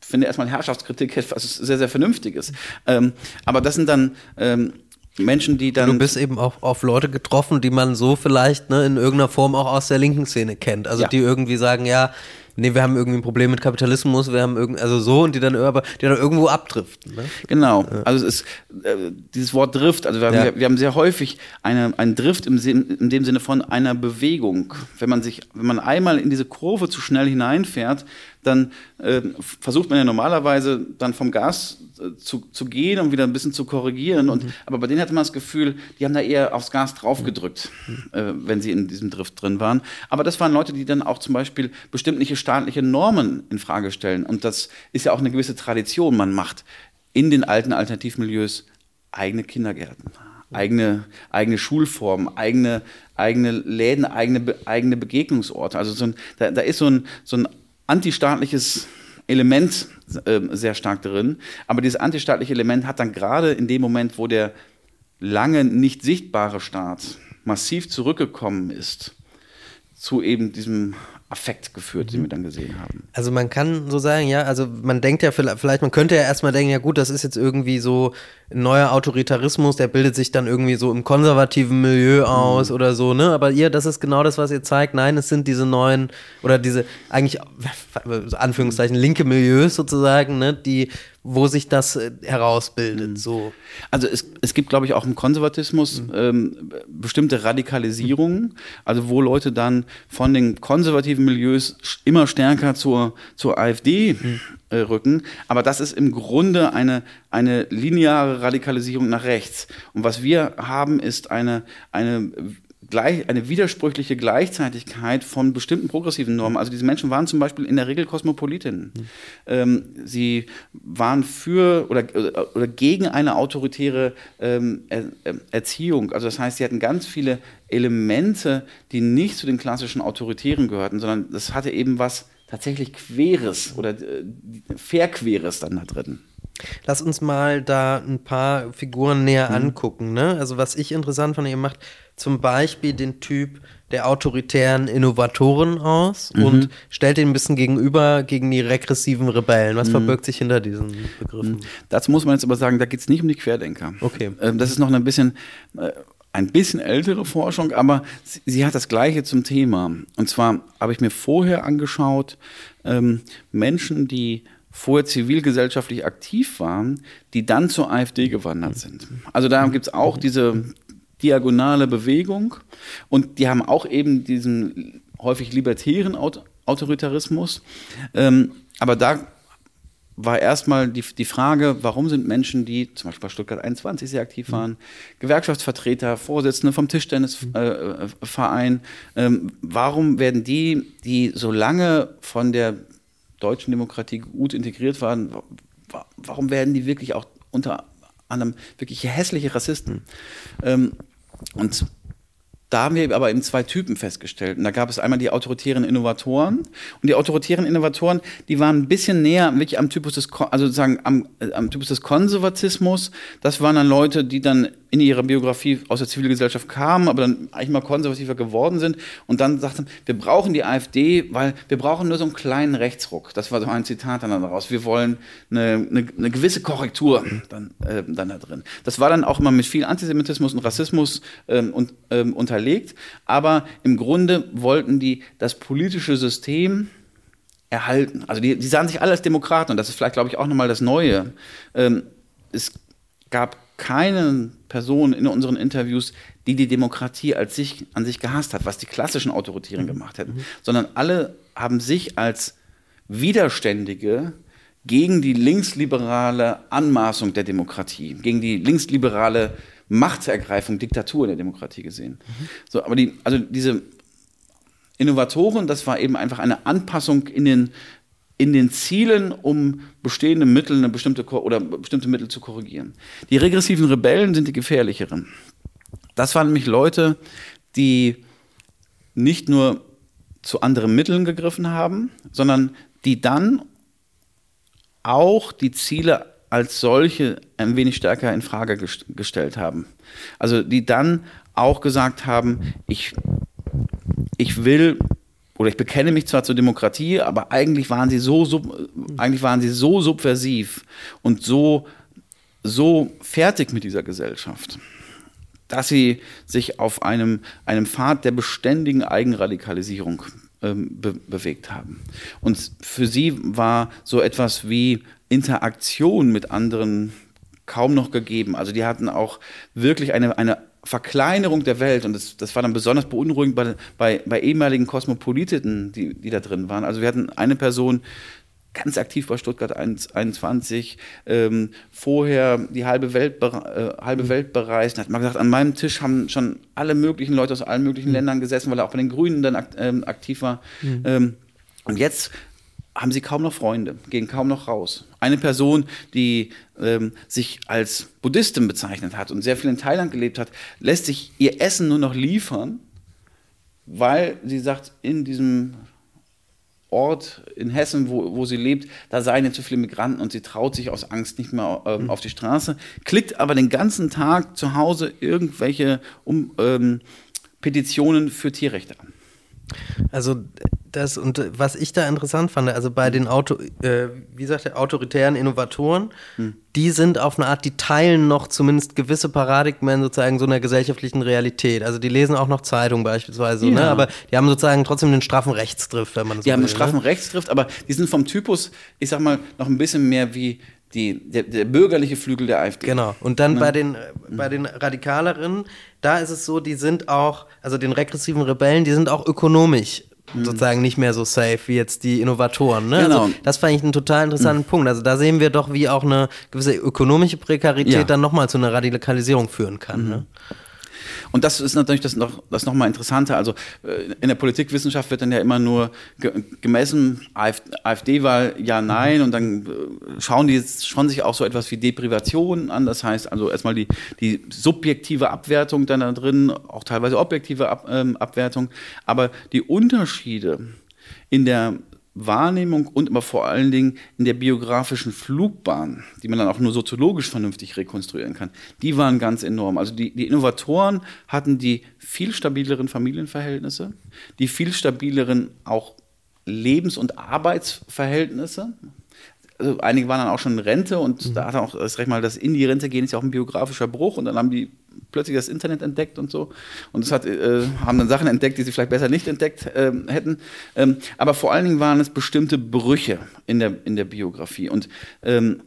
finde erstmal Herrschaftskritik etwas sehr, sehr Vernünftiges. Ähm, aber das sind dann ähm, Menschen, die dann. Du bist eben auch auf Leute getroffen, die man so vielleicht ne, in irgendeiner Form auch aus der linken Szene kennt. Also ja. die irgendwie sagen, ja, nee, wir haben irgendwie ein Problem mit Kapitalismus, wir haben irgendwie, also so und die dann aber, die dann irgendwo abdriften. Ne? Genau. Also es ist äh, dieses Wort Drift, also wir haben, ja. wir haben sehr häufig eine, einen Drift im, Sinn, in dem Sinne von einer Bewegung. Wenn man sich, wenn man einmal in diese Kurve zu schnell hineinfährt, dann äh, versucht man ja normalerweise dann vom Gas äh, zu, zu gehen und wieder ein bisschen zu korrigieren. Mhm. Und, aber bei denen hatte man das Gefühl, die haben da eher aufs Gas draufgedrückt, mhm. äh, wenn sie in diesem Drift drin waren. Aber das waren Leute, die dann auch zum Beispiel bestimmte staatliche Normen in Frage stellen. Und das ist ja auch eine gewisse Tradition. Man macht in den alten Alternativmilieus eigene Kindergärten eigene, eigene Schulformen, eigene, eigene Läden, eigene, eigene Begegnungsorte. Also so ein, da, da ist so ein, so ein antistaatliches Element äh, sehr stark drin. Aber dieses antistaatliche Element hat dann gerade in dem Moment, wo der lange nicht sichtbare Staat massiv zurückgekommen ist, zu eben diesem Affekt geführt, den wir dann gesehen haben. Also man kann so sagen, ja, also man denkt ja vielleicht, man könnte ja erstmal denken, ja gut, das ist jetzt irgendwie so ein neuer Autoritarismus, der bildet sich dann irgendwie so im konservativen Milieu aus mhm. oder so, ne? Aber ihr, das ist genau das, was ihr zeigt. Nein, es sind diese neuen oder diese eigentlich Anführungszeichen linke Milieus sozusagen, ne, die wo sich das äh, herausbildet. Mhm. So. Also es, es gibt, glaube ich, auch im Konservatismus mhm. ähm, bestimmte Radikalisierungen, also wo Leute dann von den konservativen Milieus immer stärker zur, zur AfD mhm. äh, rücken. Aber das ist im Grunde eine, eine lineare Radikalisierung nach rechts. Und was wir haben, ist eine, eine gleich, eine widersprüchliche Gleichzeitigkeit von bestimmten progressiven Normen. Also diese Menschen waren zum Beispiel in der Regel Kosmopolitinnen. Mhm. Ähm, sie waren für oder, oder gegen eine autoritäre ähm, er, Erziehung. Also das heißt, sie hatten ganz viele Elemente, die nicht zu den klassischen Autoritären gehörten, sondern das hatte eben was tatsächlich Queres oder äh, Verqueres dann da drin. Lass uns mal da ein paar Figuren näher mhm. angucken. Ne? Also was ich interessant fand, ihr macht zum Beispiel den Typ der autoritären Innovatoren aus mhm. und stellt den ein bisschen gegenüber gegen die regressiven Rebellen. Was mhm. verbirgt sich hinter diesen Begriffen? Mhm. Dazu muss man jetzt aber sagen, da geht es nicht um die Querdenker. Okay. Ähm, das ist noch ein bisschen, äh, ein bisschen ältere Forschung, aber sie, sie, hat das Gleiche zum Thema. Und zwar habe ich mir vorher angeschaut, ähm, Menschen, die vorher zivilgesellschaftlich aktiv waren, die dann zur AfD gewandert sind. Also da gibt es auch diese diagonale Bewegung und die haben auch eben diesen häufig libertären Autoritarismus. Ähm, aber da war erstmal die, die Frage, warum sind Menschen, die zum Beispiel bei Stuttgart 21 sehr aktiv mhm. waren, Gewerkschaftsvertreter, Vorsitzende vom Tischtennisverein, äh, ähm, warum werden die, die so lange von der deutschen Demokratie gut integriert waren, warum werden die wirklich auch unter anderem wirklich hässliche Rassisten? Ähm, und da haben wir aber eben zwei Typen festgestellt. Und da gab es einmal die autoritären Innovatoren. Und die autoritären Innovatoren, die waren ein bisschen näher wirklich am Typus des, also sozusagen am, äh, am Typus des Konservatismus. Das waren dann Leute, die dann in ihrer Biografie aus der Zivilgesellschaft kamen, aber dann eigentlich mal konservativer geworden sind und dann sagten, wir brauchen die AfD, weil wir brauchen nur so einen kleinen Rechtsruck. Das war so ein Zitat dann daraus. Wir wollen eine, eine, eine gewisse Korrektur dann, äh, dann da drin. Das war dann auch immer mit viel Antisemitismus und Rassismus ähm, und, ähm, unterlegt, aber im Grunde wollten die das politische System erhalten. Also die, die sahen sich alle als Demokraten und das ist vielleicht, glaube ich, auch nochmal das Neue. Ähm, es gab keine Person in unseren Interviews, die die Demokratie als sich, an sich gehasst hat, was die klassischen Autoritären mhm. gemacht hätten, mhm. sondern alle haben sich als Widerständige gegen die linksliberale Anmaßung der Demokratie, gegen die linksliberale Machtergreifung, Diktatur in der Demokratie gesehen. Mhm. So, aber die, also diese Innovatoren, das war eben einfach eine Anpassung in den in den Zielen, um bestehende Mittel eine bestimmte oder bestimmte Mittel zu korrigieren. Die regressiven Rebellen sind die gefährlicheren. Das waren nämlich Leute, die nicht nur zu anderen Mitteln gegriffen haben, sondern die dann auch die Ziele als solche ein wenig stärker in Frage gestellt haben. Also die dann auch gesagt haben, ich, ich will oder ich bekenne mich zwar zur Demokratie, aber eigentlich waren sie so, sub, eigentlich waren sie so subversiv und so, so fertig mit dieser Gesellschaft, dass sie sich auf einem, einem Pfad der beständigen Eigenradikalisierung ähm, be bewegt haben. Und für sie war so etwas wie Interaktion mit anderen kaum noch gegeben. Also die hatten auch wirklich eine, eine Verkleinerung der Welt, und das, das war dann besonders beunruhigend bei, bei, bei ehemaligen Kosmopoliten, die, die da drin waren. Also wir hatten eine Person, ganz aktiv bei Stuttgart 21, ähm, vorher die halbe Welt, äh, halbe Welt bereist, hat mal gesagt, an meinem Tisch haben schon alle möglichen Leute aus allen möglichen mhm. Ländern gesessen, weil er auch bei den Grünen dann akt, ähm, aktiv war. Mhm. Ähm, und jetzt haben sie kaum noch Freunde, gehen kaum noch raus. Eine Person, die ähm, sich als Buddhistin bezeichnet hat und sehr viel in Thailand gelebt hat, lässt sich ihr Essen nur noch liefern, weil sie sagt, in diesem Ort in Hessen, wo, wo sie lebt, da seien jetzt zu viele Migranten und sie traut sich aus Angst nicht mehr ähm, mhm. auf die Straße, klickt aber den ganzen Tag zu Hause irgendwelche um, ähm, Petitionen für Tierrechte an. Also das und was ich da interessant fand, also bei den Auto, äh, wie sagt der, autoritären Innovatoren, hm. die sind auf eine Art, die teilen noch zumindest gewisse Paradigmen sozusagen so einer gesellschaftlichen Realität. Also die lesen auch noch Zeitung beispielsweise, ne? ja. ne? aber die haben sozusagen trotzdem einen straffen Rechtsdrift, wenn man so Die will, haben einen straffen ne? Rechtsdrift, aber die sind vom Typus, ich sag mal, noch ein bisschen mehr wie die, der, der, bürgerliche Flügel der AfD. Genau. Und dann ne? bei den, bei den Radikaleren, da ist es so, die sind auch, also den regressiven Rebellen, die sind auch ökonomisch mhm. sozusagen nicht mehr so safe wie jetzt die Innovatoren. Ne? Genau. Also, das fand ich einen total interessanten mhm. Punkt. Also da sehen wir doch, wie auch eine gewisse ökonomische Prekarität ja. dann nochmal zu einer Radikalisierung führen kann. Mhm. Ne? Und das ist natürlich das noch, das noch mal interessanter. Also äh, in der Politikwissenschaft wird dann ja immer nur gemessen, AfD-Wahl, ja, nein, und dann äh, schauen die jetzt schon sich auch so etwas wie Deprivation an. Das heißt also erstmal die, die subjektive Abwertung dann da drin, auch teilweise objektive Ab, ähm, Abwertung. Aber die Unterschiede in der Wahrnehmung und aber vor allen Dingen in der biografischen Flugbahn, die man dann auch nur soziologisch vernünftig rekonstruieren kann, die waren ganz enorm. Also die, die Innovatoren hatten die viel stabileren Familienverhältnisse, die viel stabileren auch Lebens- und Arbeitsverhältnisse also einige waren dann auch schon in Rente und mhm. da hat er auch das Recht mal, das in die Rente gehen ist ja auch ein biografischer Bruch und dann haben die plötzlich das Internet entdeckt und so und das hat, äh, haben dann Sachen entdeckt, die sie vielleicht besser nicht entdeckt äh, hätten. Ähm, aber vor allen Dingen waren es bestimmte Brüche in der, in der Biografie und ähm,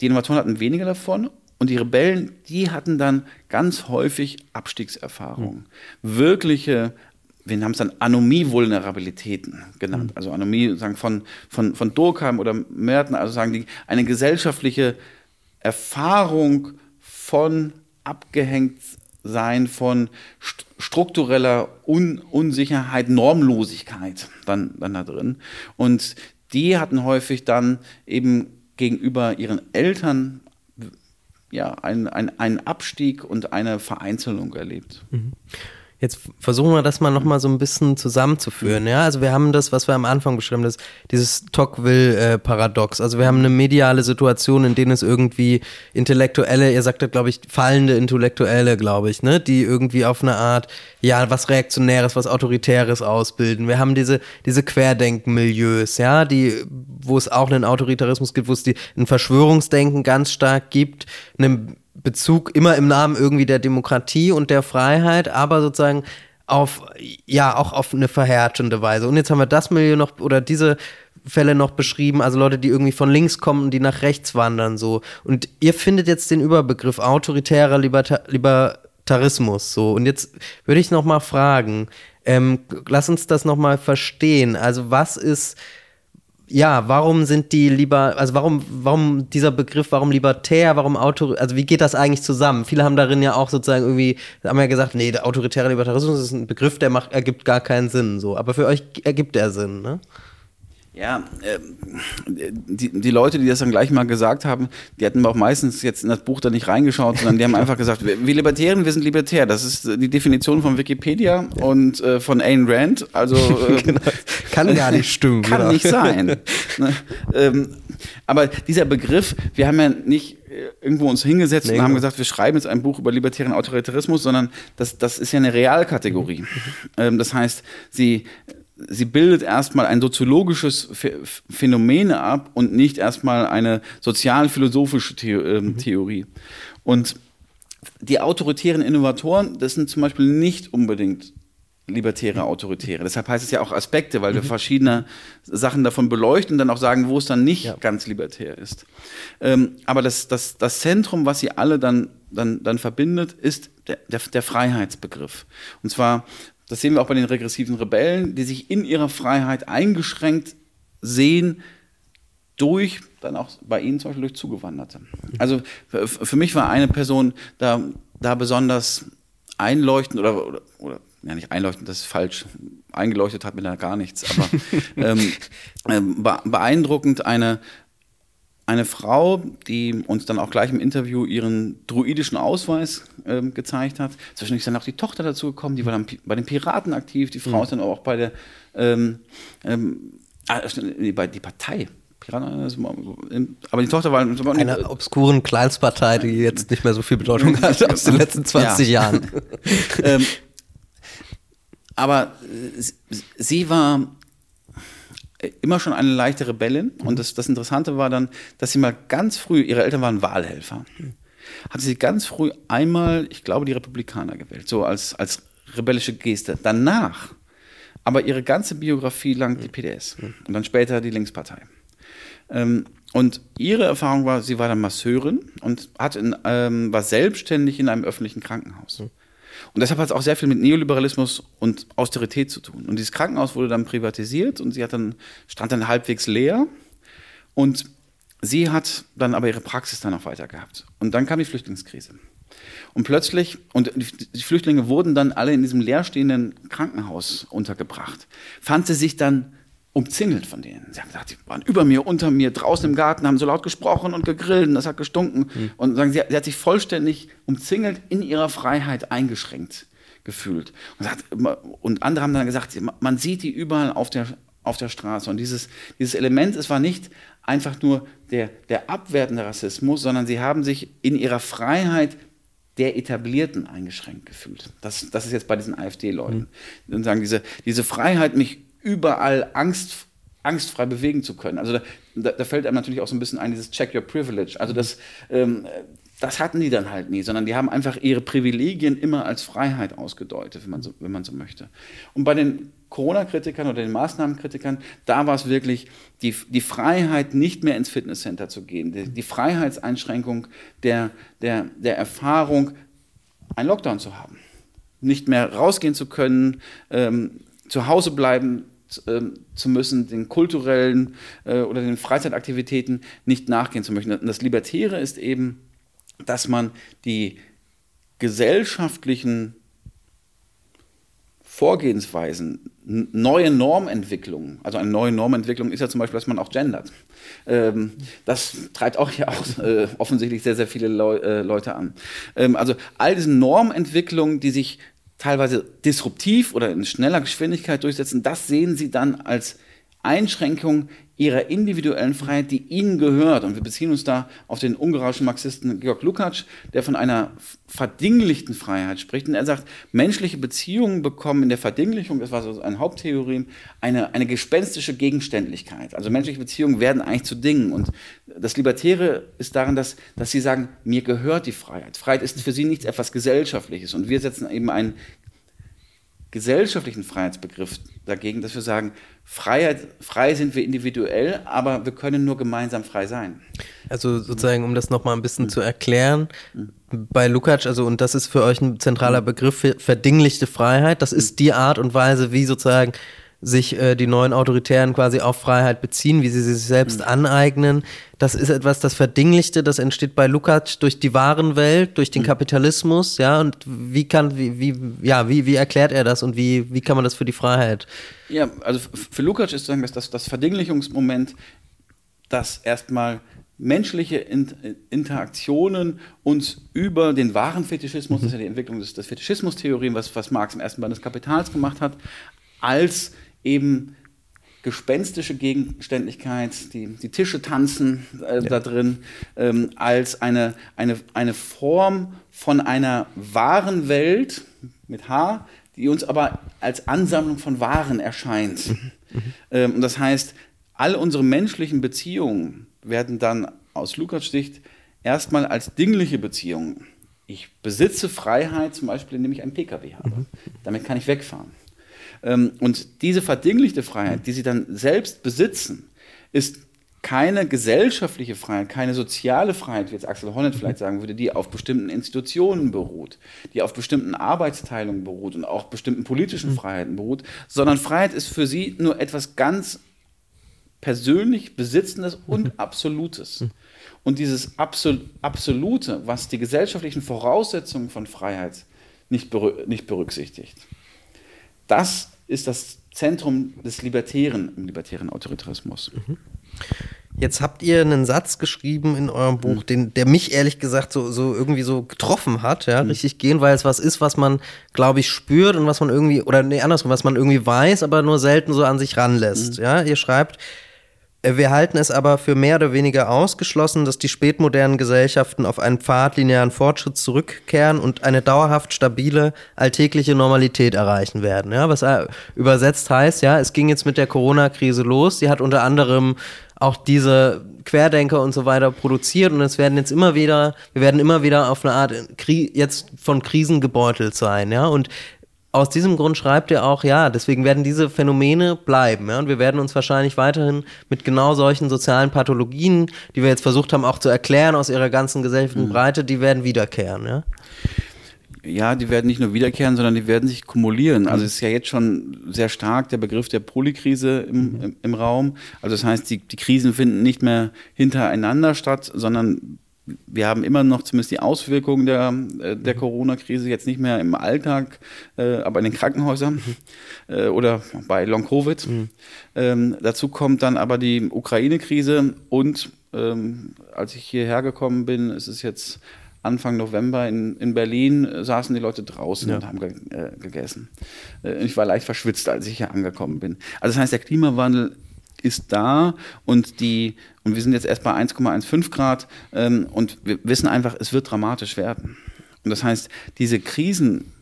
die Innovatoren hatten weniger davon und die Rebellen, die hatten dann ganz häufig Abstiegserfahrungen, mhm. wirkliche wir haben es dann Anomie-Vulnerabilitäten genannt. Mhm. Also Anomie sagen von, von, von Durkheim oder Merten, also sagen die, eine gesellschaftliche Erfahrung von abgehängt sein, von st struktureller Un Unsicherheit, Normlosigkeit dann, dann da drin. Und die hatten häufig dann eben gegenüber ihren Eltern ja, einen ein Abstieg und eine Vereinzelung erlebt. Mhm. Jetzt versuchen wir das mal nochmal so ein bisschen zusammenzuführen. Ja, also wir haben das, was wir am Anfang beschrieben, das, dieses Tocqueville-Paradox. Also wir haben eine mediale Situation, in denen es irgendwie Intellektuelle, ihr sagtet, glaube ich, fallende Intellektuelle, glaube ich, ne, die irgendwie auf eine Art, ja, was Reaktionäres, was Autoritäres ausbilden. Wir haben diese, diese Querdenken-Milieus, ja, die, wo es auch einen Autoritarismus gibt, wo es die, ein Verschwörungsdenken ganz stark gibt, eine Bezug immer im Namen irgendwie der Demokratie und der Freiheit, aber sozusagen auf, ja, auch auf eine verhärtende Weise. Und jetzt haben wir das Milieu noch, oder diese Fälle noch beschrieben, also Leute, die irgendwie von links kommen und die nach rechts wandern, so. Und ihr findet jetzt den Überbegriff autoritärer Liberta Libertarismus, so. Und jetzt würde ich noch mal fragen, ähm, lass uns das noch mal verstehen. Also was ist, ja, warum sind die lieber, also warum, warum dieser Begriff, warum libertär, warum Auto, also wie geht das eigentlich zusammen? Viele haben darin ja auch sozusagen irgendwie, haben ja gesagt, nee, der autoritäre Libertarismus ist ein Begriff, der macht, ergibt gar keinen Sinn, so. Aber für euch ergibt er Sinn, ne? Ja, äh, die, die Leute, die das dann gleich mal gesagt haben, die hatten auch meistens jetzt in das Buch da nicht reingeschaut, sondern die haben einfach gesagt, wir, wir Libertären, wir sind libertär. Das ist die Definition von Wikipedia und äh, von Ayn Rand. Also (laughs) äh, genau. kann gar nicht stimmen. (laughs) Kann genau. nicht sein. ne? ähm, aber dieser Begriff, wir haben ja nicht äh, irgendwo uns hingesetzt nee, und haben gesagt, wir schreiben jetzt ein Buch über libertären Autoritarismus, sondern das, das ist ja eine Realkategorie. Mhm. Ähm, das heißt, sie sie bildet erstmal ein soziologisches Phänomen ab und nicht erstmal eine sozialphilosophische The ähm, mhm. Theorie. Und die autoritären Innovatoren, das sind zum Beispiel nicht unbedingt libertäre Autoritäre. Deshalb heißt es ja auch Aspekte, weil wir mhm. verschiedene Sachen davon beleuchten und dann auch sagen, wo es dann nicht ja. ganz libertär ist. Ähm, aber das, das, das Zentrum, was sie alle dann, dann, dann verbindet, ist der, der, der Freiheitsbegriff. Und zwar das sehen wir auch bei den regressiven Rebellen, die sich in ihrer Freiheit eingeschränkt sehen durch, dann auch bei ihnen zum Beispiel durch Zugewanderte. Also für, mich war eine Person da, da besonders einleuchtend oder, oder, oder ja nicht einleuchtend, das ist falsch, eingeleuchtet hat mir da gar nichts, aber (laughs) ähm, ähm beeindruckend eine, eine Frau, die uns dann auch gleich im Interview ihren druidischen Ausweis ähm, gezeigt hat. Zwischendurch ist dann auch die Tochter dazu gekommen, die war dann bei den Piraten aktiv, die Frau mhm. ist dann auch bei der ähm, ähm, ah, bei die Partei. Piraten, aber die Tochter war eine obskuren Kleinstpartei, die jetzt nicht mehr so viel Bedeutung hat (laughs) aus den letzten 20 ja. Jahren. (laughs) ähm, aber sie war immer schon eine leichte Rebellin. Mhm. Und das, das Interessante war dann, dass sie mal ganz früh, ihre Eltern waren Wahlhelfer, mhm. hat sie ganz früh einmal, ich glaube, die Republikaner gewählt, so als, als rebellische Geste. Danach aber ihre ganze Biografie lang die PDS mhm. und dann später die Linkspartei. Ähm, und ihre Erfahrung war, sie war dann Masseurin und hat in, ähm, war selbstständig in einem öffentlichen Krankenhaus. Und deshalb hat es auch sehr viel mit Neoliberalismus und Austerität zu tun. Und dieses Krankenhaus wurde dann privatisiert und sie hat dann, stand dann halbwegs leer. Und sie hat dann aber ihre Praxis dann auch weiter gehabt. Und dann kam die Flüchtlingskrise. Und plötzlich, und die Flüchtlinge wurden dann alle in diesem leerstehenden Krankenhaus untergebracht, fand sie sich dann umzingelt von denen. Sie haben gesagt, die waren über mir, unter mir, draußen im Garten, haben so laut gesprochen und gegrillt und das hat gestunken. Mhm. Und sagen, sie, sie, hat sich vollständig umzingelt, in ihrer Freiheit eingeschränkt gefühlt. Und, sagt, und andere haben dann gesagt, man sieht die überall auf der, auf der Straße. Und dieses, dieses Element, es war nicht einfach nur der, der abwertende Rassismus, sondern sie haben sich in ihrer Freiheit der Etablierten eingeschränkt gefühlt. Das, das ist jetzt bei diesen AfD-Leuten. Mhm. Und sagen, diese, diese Freiheit, mich überall Angst, angstfrei bewegen zu können. Also da, da, fällt einem natürlich auch so ein bisschen ein, dieses Check Your Privilege. Also das, ähm, das hatten die dann halt nie, sondern die haben einfach ihre Privilegien immer als Freiheit ausgedeutet, wenn man so, wenn man so möchte. Und bei den Corona-Kritikern oder den Maßnahmenkritikern, da war es wirklich die, die Freiheit, nicht mehr ins Fitnesscenter zu gehen, die, die Freiheitseinschränkung der, der, der Erfahrung, einen Lockdown zu haben nicht mehr rausgehen zu können, ähm, zu Hause bleiben zu müssen, den kulturellen äh, oder den Freizeitaktivitäten nicht nachgehen zu möchten. Und das Libertäre ist eben, dass man die gesellschaftlichen Vorgehensweisen, neue Normentwicklungen, also eine neue Normentwicklung ist ja zum Beispiel, dass man auch gendert. Ähm, das treibt auch hier auch äh, offensichtlich sehr, sehr viele Leu äh, Leute an. Ähm, also all diese Normentwicklungen, die sich teilweise disruptiv oder in schneller Geschwindigkeit durchsetzen, das sehen sie dann als Einschränkung ihrer individuellen Freiheit, die ihnen gehört. Und wir beziehen uns da auf den ungarischen Marxisten Georg Lukács, der von einer verdinglichten Freiheit spricht. Und er sagt, menschliche Beziehungen bekommen in der Verdinglichung, das war so ein Haupttheorem, eine, eine gespenstische Gegenständlichkeit. Also menschliche Beziehungen werden eigentlich zu Dingen. Und das Libertäre ist darin, dass, dass sie sagen, mir gehört die Freiheit. Freiheit ist für sie nichts etwas Gesellschaftliches. Und wir setzen eben einen gesellschaftlichen Freiheitsbegriff dagegen, dass wir sagen, Freiheit, frei sind wir individuell, aber wir können nur gemeinsam frei sein. Also sozusagen, um das nochmal ein bisschen mhm. zu erklären, mhm. bei Lukács, also und das ist für euch ein zentraler. Begriff, verdinglichte Freiheit, das ist die Art und Weise, wie sozusagen sich äh, die neuen Autoritären quasi auf Freiheit beziehen, wie sie sich selbst mhm. aneignen. Das ist etwas, das Verdinglichte, das entsteht bei Lukács durch die wahren Welt, durch den mhm. Kapitalismus, ja, und wie kann, wie, wie, ja, wie, wie erklärt er das und wie, wie kann man das für die Freiheit? Ja, also für Lukács ist sagen, dass das, das Verdinglichungsmoment, das erstmal menschliche Interaktionen uns über den wahren Fetischismus, das ist ja die Entwicklung des, des Fetischismus-Theorien, was, was Marx im ersten Band des Kapitals gemacht hat, als eben gespenstische Gegenständlichkeit, die, die Tische tanzen äh, ja. da drin, ähm, als eine, eine, eine Form von einer wahren Welt mit H, die uns aber als Ansammlung von Waren erscheint. Mhm. Mhm. Ähm, und das heißt, all unsere menschlichen Beziehungen werden dann aus Lukas Sicht erstmal als dingliche Beziehungen. Ich besitze Freiheit, zum Beispiel, indem ich einen Pkw habe. Mhm. Damit kann ich wegfahren. Ähm, und diese verdinglichte Freiheit, die sie dann selbst besitzen, ist keine gesellschaftliche Freiheit, keine soziale Freiheit, wie jetzt Axel Honneth vielleicht sagen würde, die auf bestimmten Institutionen beruht, die auf bestimmten Arbeitsteilungen beruht und auch bestimmten politischen mhm. Freiheiten beruht, sondern Freiheit ist für sie nur etwas ganz persönlich Besitzendes und mhm. Absolutes. Mhm. Und dieses Absolute, was die gesellschaftlichen Voraussetzungen von Freiheit nicht, berücksichtigt, das ist das Zentrum des Libertären im libertären Autoritarismus. Mhm. Jetzt habt ihr einen Satz geschrieben in eurem Buch, mhm. den, der mich ehrlich gesagt so, so irgendwie so getroffen hat, ja, mhm. richtig gehen, weil es was ist, was man, glaube ich, spürt und was man irgendwie, oder nee, andersrum, was man irgendwie weiß, aber nur selten so an sich ranlässt. Mhm. Ja, ihr schreibt, wir halten es aber für mehr oder weniger ausgeschlossen, dass die spätmodernen Gesellschaften auf einen Pfad linearen Fortschritts zurückkehren und eine dauerhaft stabile alltägliche Normalität erreichen werden. Ja, was äh, übersetzt heißt, ja, es ging jetzt mit der Corona-Krise los. Sie hat unter anderem auch diese Querdenker und so weiter produziert und es werden jetzt immer wieder, wir werden immer wieder auf eine Art Kri jetzt von Krisen gebeutelt sein, ja, und aus diesem Grund schreibt er auch, ja, deswegen werden diese Phänomene bleiben. Ja, und wir werden uns wahrscheinlich weiterhin mit genau solchen sozialen Pathologien, die wir jetzt versucht haben auch zu erklären aus ihrer ganzen gesellschaftlichen mhm. Breite, die werden wiederkehren. Ja? ja, die werden nicht nur wiederkehren, sondern die werden sich kumulieren. Also es ist ja jetzt schon sehr stark der Begriff der Polykrise im, mhm. im, im Raum. Also das heißt, die, die Krisen finden nicht mehr hintereinander statt, sondern wir haben immer noch zumindest die Auswirkungen der, äh, der mhm. Corona-Krise jetzt nicht mehr im Alltag, äh, aber in den Krankenhäusern mhm. äh, oder bei Long-Covid. Mhm. Ähm, dazu kommt dann aber die Ukraine-Krise und ähm, als ich hierher gekommen bin, ist es jetzt Anfang November in, in Berlin, äh, saßen die Leute draußen ja. und haben ge gegessen. Ich war leicht verschwitzt, als ich hier angekommen bin. Also das heißt, der Klimawandel ist da und die und wir sind jetzt erst bei 1,15 Grad ähm, und wir wissen einfach, es wird dramatisch werden. Und das heißt, diese Krisen,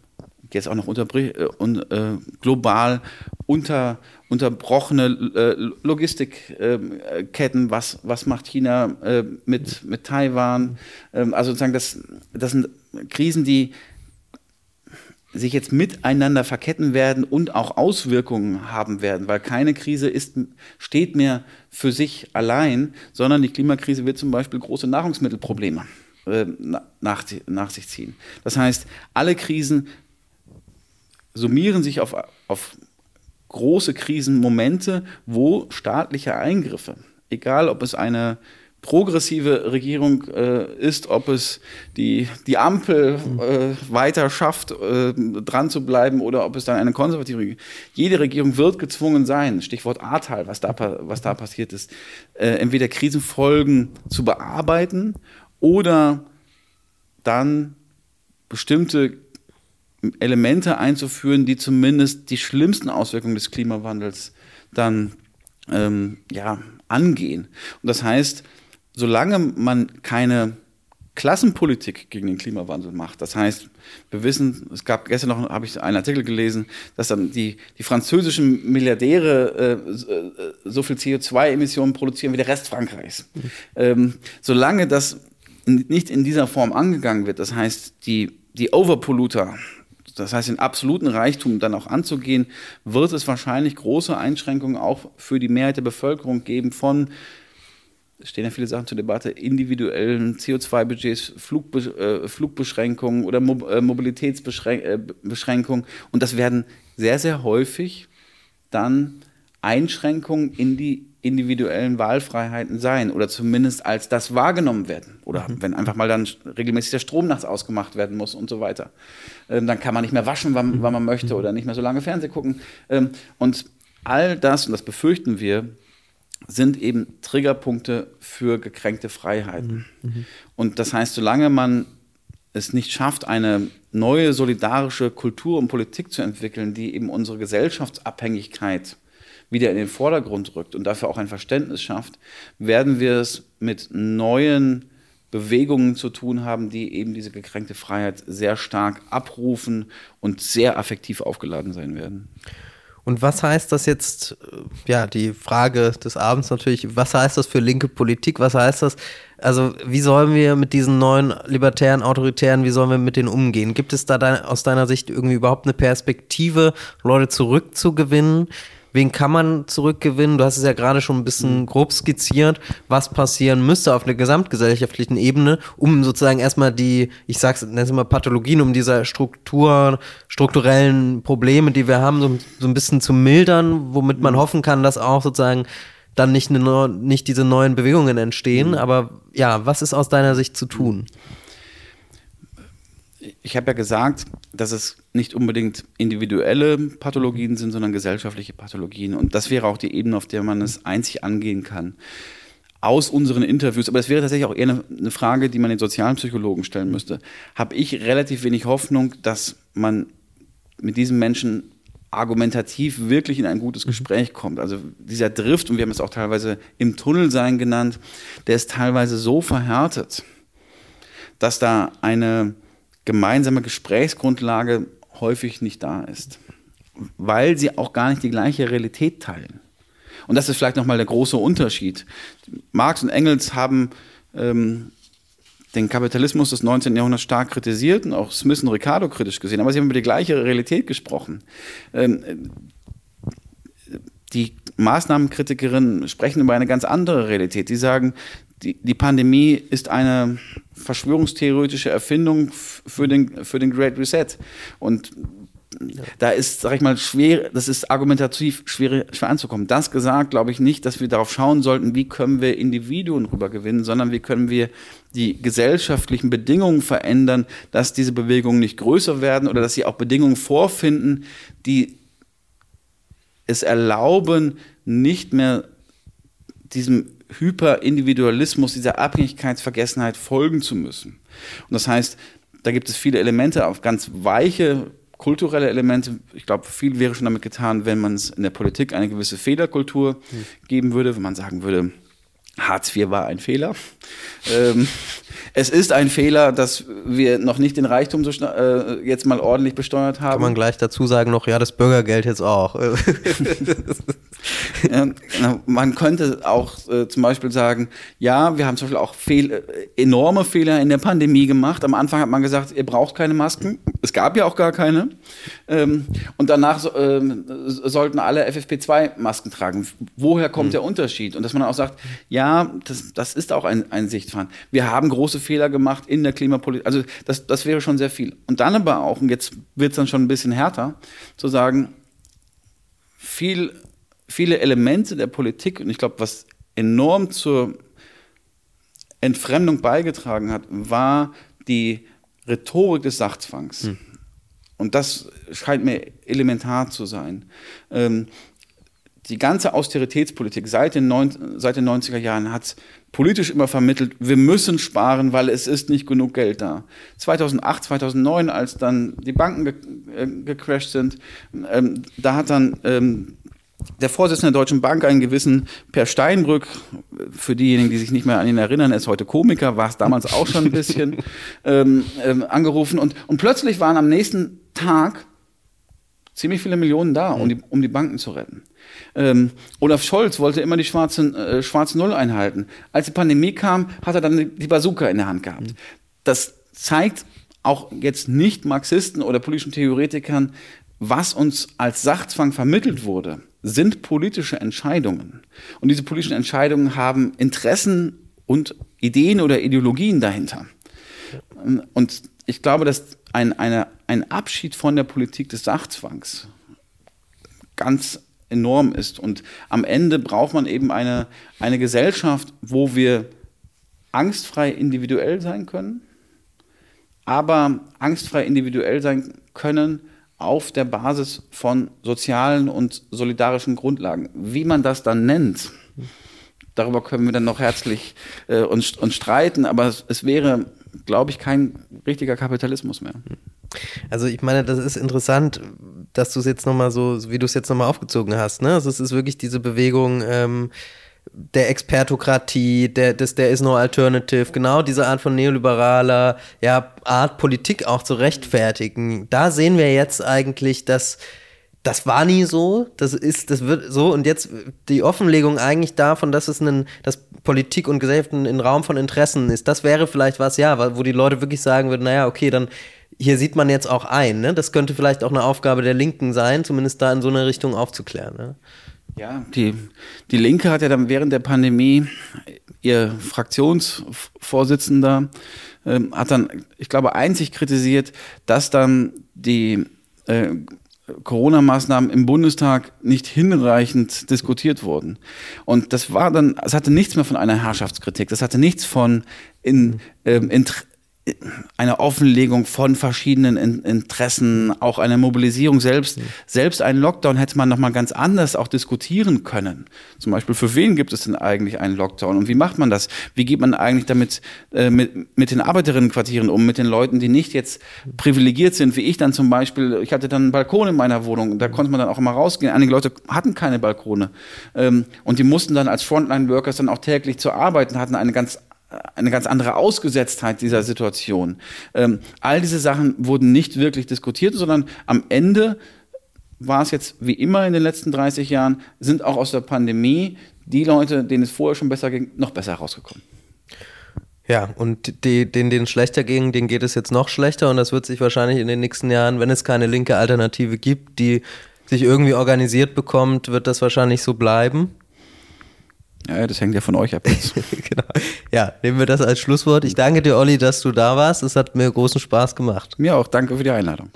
jetzt auch noch unter, äh, äh, global unter, unterbrochene äh, Logistikketten, was, was macht China äh, mit, mit Taiwan? Ähm, also sozusagen, das, das sind Krisen, die sich jetzt miteinander verketten werden und auch Auswirkungen haben werden, weil keine Krise ist, steht mehr für sich allein, sondern die Klimakrise wird zum Beispiel große Nahrungsmittelprobleme äh, nach, nach sich ziehen. Das heißt, alle Krisen summieren sich auf, auf große Krisenmomente, wo staatliche Eingriffe, egal ob es eine progressive Regierung äh, ist, ob es die, die Ampel äh, weiter schafft, äh, dran zu bleiben oder ob es dann eine konservative Regierung Jede Regierung wird gezwungen sein, Stichwort Ahrtal, was da, was da passiert ist, äh, entweder Krisenfolgen zu bearbeiten oder dann bestimmte Elemente einzuführen, die zumindest die schlimmsten Auswirkungen des Klimawandels dann ähm, ja, angehen. Und das heißt, solange man keine Klassenpolitik gegen den Klimawandel macht. Das heißt, wir wissen, es gab gestern noch, habe ich einen Artikel gelesen, dass dann die, die französischen Milliardäre äh, so viel CO2-Emissionen produzieren wie der Rest Frankreichs. Ähm, solange das nicht in dieser Form angegangen wird, das heißt, die, die Overpolluter, das heißt, den absoluten Reichtum dann auch anzugehen, wird es wahrscheinlich große Einschränkungen auch für die Mehrheit der Bevölkerung geben von stehen ja viele Sachen zur Debatte, individuellen CO2-Budgets, Flugbe äh, Flugbeschränkungen oder Mo äh, Mobilitätsbeschränkungen. Äh, Und das werden sehr, sehr häufig dann Einschränkungen in die individuellen Wahlfreiheiten sein oder zumindest als das wahrgenommen werden. Oder mhm. wenn einfach mal dann regelmäßig der Strom nachts ausgemacht werden muss und so weiter. Ähm, dann kann man nicht mehr waschen, wann, wann man möchte mhm. oder nicht mehr so lange Fernsehen gucken. Ähm, und all das, und das befürchten wir, sind eben Triggerpunkte für gekränkte Freiheiten. Mhm. mhm. Und das heißt, solange man es nicht schafft, eine neue solidarische Kultur und Politik zu entwickeln, die eben unsere Gesellschaftsabhängigkeit wieder in den Vordergrund rückt und dafür auch ein Verständnis schafft, werden wir es mit neuen Bewegungen zu tun haben, die eben diese gekränkte Freiheit sehr stark abrufen und sehr affektiv aufgeladen sein werden. Und was heißt das jetzt, äh, ja, die Frage des Abends natürlich, was heißt das für linke Politik? Was heißt das? Also, wie sollen wir mit diesen neuen libertären, autoritären, wie sollen wir mit denen umgehen? Gibt es da dein, aus deiner Sicht irgendwie überhaupt eine Perspektive, Leute zurückzugewinnen? Wen kann man zurückgewinnen? Du hast es ja gerade schon ein bisschen mhm. grob skizziert, was passieren müsste auf einer gesamtgesellschaftlichen Ebene, um sozusagen erstmal die, ich sag's, nenne es mal Pathologien, um diese Struktur, strukturellen Probleme, die wir haben, so, so ein bisschen zu mildern, womit man mhm. hoffen kann, dass auch sozusagen dann nicht, eine, nicht diese neuen Bewegungen entstehen. Mhm. Aber ja, was ist aus deiner Sicht zu tun? Ich habe ja gesagt, dass es nicht unbedingt individuelle Pathologien sind, sondern gesellschaftliche Pathologien. Und das wäre auch die Ebene, auf der man es einzig angehen kann. Aus unseren Interviews, aber das wäre tatsächlich auch eher eine, eine Frage, die man den sozialen Psychologen stellen müsste, habe ich relativ wenig Hoffnung, dass man mit diesen Menschen argumentativ wirklich in ein gutes. Gespräch kommt. Also dieser Drift, und wir haben es auch teilweise im Tunnelsein genannt, der ist teilweise so verhärtet, dass da eine gemeinsame Gesprächsgrundlage häufig nicht da ist, weil sie auch gar nicht die gleiche Realität teilen. Und das ist vielleicht nochmal der große Unterschied. Marx und Engels haben ähm, den Kapitalismus des 19. Jahrhunderts stark kritisiert und auch Smith und Ricardo kritisch gesehen, aber sie haben über die gleiche Realität gesprochen. Ähm, die Maßnahmenkritikerinnen sprechen über eine ganz andere Realität. Sie sagen, die, die Pandemie ist eine verschwörungstheoretische Erfindung für den, für den Great Reset. Und da ist, sag ich mal, schwer, das ist argumentativ schwer, schwer anzukommen. Das gesagt, glaube ich nicht, dass wir darauf schauen sollten, wie können wir Individuen rübergewinnen, sondern wie können wir die gesellschaftlichen Bedingungen verändern, dass diese Bewegungen nicht größer werden oder dass sie auch Bedingungen vorfinden, die es erlauben, nicht mehr diesem Hyperindividualismus, dieser Abhängigkeitsvergessenheit folgen zu müssen. Und das heißt, da gibt es viele Elemente, auch ganz weiche kulturelle Elemente. Ich glaube, viel wäre schon damit getan, wenn man es in der Politik eine gewisse Fehlerkultur mhm. geben würde, wenn man sagen würde, Hartz IV war ein Fehler. ähm, es ist ein Fehler, dass wir noch nicht den Reichtum so äh, jetzt mal ordentlich besteuert haben. Kann man gleich dazu sagen noch, ja, das Bürgergeld jetzt auch. (laughs) (laughs) ja, man könnte auch äh, zum Beispiel sagen, ja, wir haben zum Beispiel auch Fehl, äh, enorme Fehler in der Pandemie gemacht. Am Anfang hat man gesagt, ihr braucht keine Masken. Es gab ja auch gar keine. Ähm, und danach so, ähm, sollten alle FFP2-Masken tragen. Woher kommt mhm. der Unterschied? Und dass man auch sagt, ja, ja, das, das ist auch ein, ein Sichtfahren. Wir haben große Fehler gemacht in der Klimapolitik. Also das, das wäre schon sehr viel. Und dann aber auch, und jetzt wird es dann schon ein bisschen härter, zu sagen, viel, viele Elemente der Politik, und ich glaube, was enorm zur Entfremdung beigetragen hat, war die Rhetorik des Sachzwangs. Hm. Und das scheint mir elementar zu sein. Ähm, die ganze Austeritätspolitik seit den, neun, seit den 90er Jahren hat politisch immer vermittelt, wir müssen sparen, weil es ist nicht genug Geld da. 2008, 2009, als dann die Banken ge äh, gecrashed sind, ähm, da hat dann ähm, der Vorsitzende der Deutschen Bank, einen gewissen Per Steinbrück, für diejenigen, die sich nicht mehr an ihn erinnern, er ist heute Komiker, war es damals auch schon ein (laughs) bisschen, ähm, ähm, angerufen. Und, und plötzlich waren am nächsten Tag ziemlich viele Millionen da, um die, um die Banken zu retten. Ähm, Olaf Scholz wollte immer die schwarze, äh, schwarze Null einhalten. Als die Pandemie kam, hat er dann die Bazooka in der Hand gehabt. Mhm. Das zeigt auch jetzt nicht Marxisten oder politischen Theoretikern, was uns als Sachzwang vermittelt wurde, sind politische Entscheidungen. Und diese politischen Entscheidungen haben Interessen und Ideen oder Ideologien dahinter. Und ich glaube, dass ein, eine, ein Abschied von der Politik des Sachzwangs ganz enorm ist. Und am Ende braucht man eben eine, eine Gesellschaft, wo wir angstfrei individuell sein können, aber angstfrei individuell sein können auf der Basis von sozialen und solidarischen Grundlagen. Wie man das dann nennt, darüber können wir dann noch herzlich äh, uns, uns streiten, aber es, es wäre, glaube ich, kein richtiger Kapitalismus mehr. Also ich meine, das ist interessant, dass du es jetzt nochmal so, wie du es jetzt nochmal aufgezogen hast. Ne? Also es ist wirklich diese Bewegung ähm, der Expertokratie, der, des, der is no alternative, genau diese Art von neoliberaler ja, Art, Politik auch zu rechtfertigen. Da sehen wir jetzt eigentlich, dass das war nie so, das ist, das wird so und jetzt die Offenlegung eigentlich davon, dass es ein, dass Politik und Gesellschaft ein, ein Raum von Interessen ist, das wäre vielleicht was, ja, wo die Leute wirklich sagen würden, naja, okay, dann hier sieht man jetzt auch ein, ne? Das könnte vielleicht auch eine Aufgabe der Linken sein, zumindest da in so eine Richtung aufzuklären. Ne? Ja, die, die Linke hat ja dann während der Pandemie ihr Fraktionsvorsitzender ähm, hat dann, ich glaube, einzig kritisiert, dass dann die äh, Corona-Maßnahmen im Bundestag nicht hinreichend diskutiert wurden. Und das war dann, es hatte nichts mehr von einer Herrschaftskritik, das hatte nichts von in, ähm, in, eine Offenlegung von verschiedenen Interessen, auch eine Mobilisierung selbst. Mhm. Selbst einen Lockdown hätte man nochmal ganz anders auch diskutieren können. Zum Beispiel, für wen gibt es denn eigentlich einen Lockdown und wie macht man das? Wie geht man eigentlich damit äh, mit, mit den Arbeiterinnenquartieren um, mit den Leuten, die nicht jetzt privilegiert sind, wie ich dann zum Beispiel. Ich hatte dann einen Balkon in meiner Wohnung, da konnte man dann auch immer rausgehen. Einige Leute hatten keine Balkone ähm, und die mussten dann als Frontline-Workers dann auch täglich zur Arbeit und hatten eine ganz eine ganz andere Ausgesetztheit dieser Situation. Ähm, all diese Sachen wurden nicht wirklich diskutiert, sondern am Ende war es jetzt wie immer in den letzten 30 Jahren, sind auch aus der Pandemie die Leute, denen es vorher schon besser ging, noch besser rausgekommen. Ja, und die, denen, denen schlechter ging, denen geht es jetzt noch schlechter und das wird sich wahrscheinlich in den nächsten Jahren, wenn es keine linke Alternative gibt, die sich irgendwie organisiert bekommt, wird das wahrscheinlich so bleiben. Ja, das hängt ja von euch ab (laughs) genau. Ja, nehmen wir das als Schlusswort. Ich danke dir, Olli, dass du da warst. Es hat mir großen Spaß gemacht. Mir auch. Danke für die Einladung.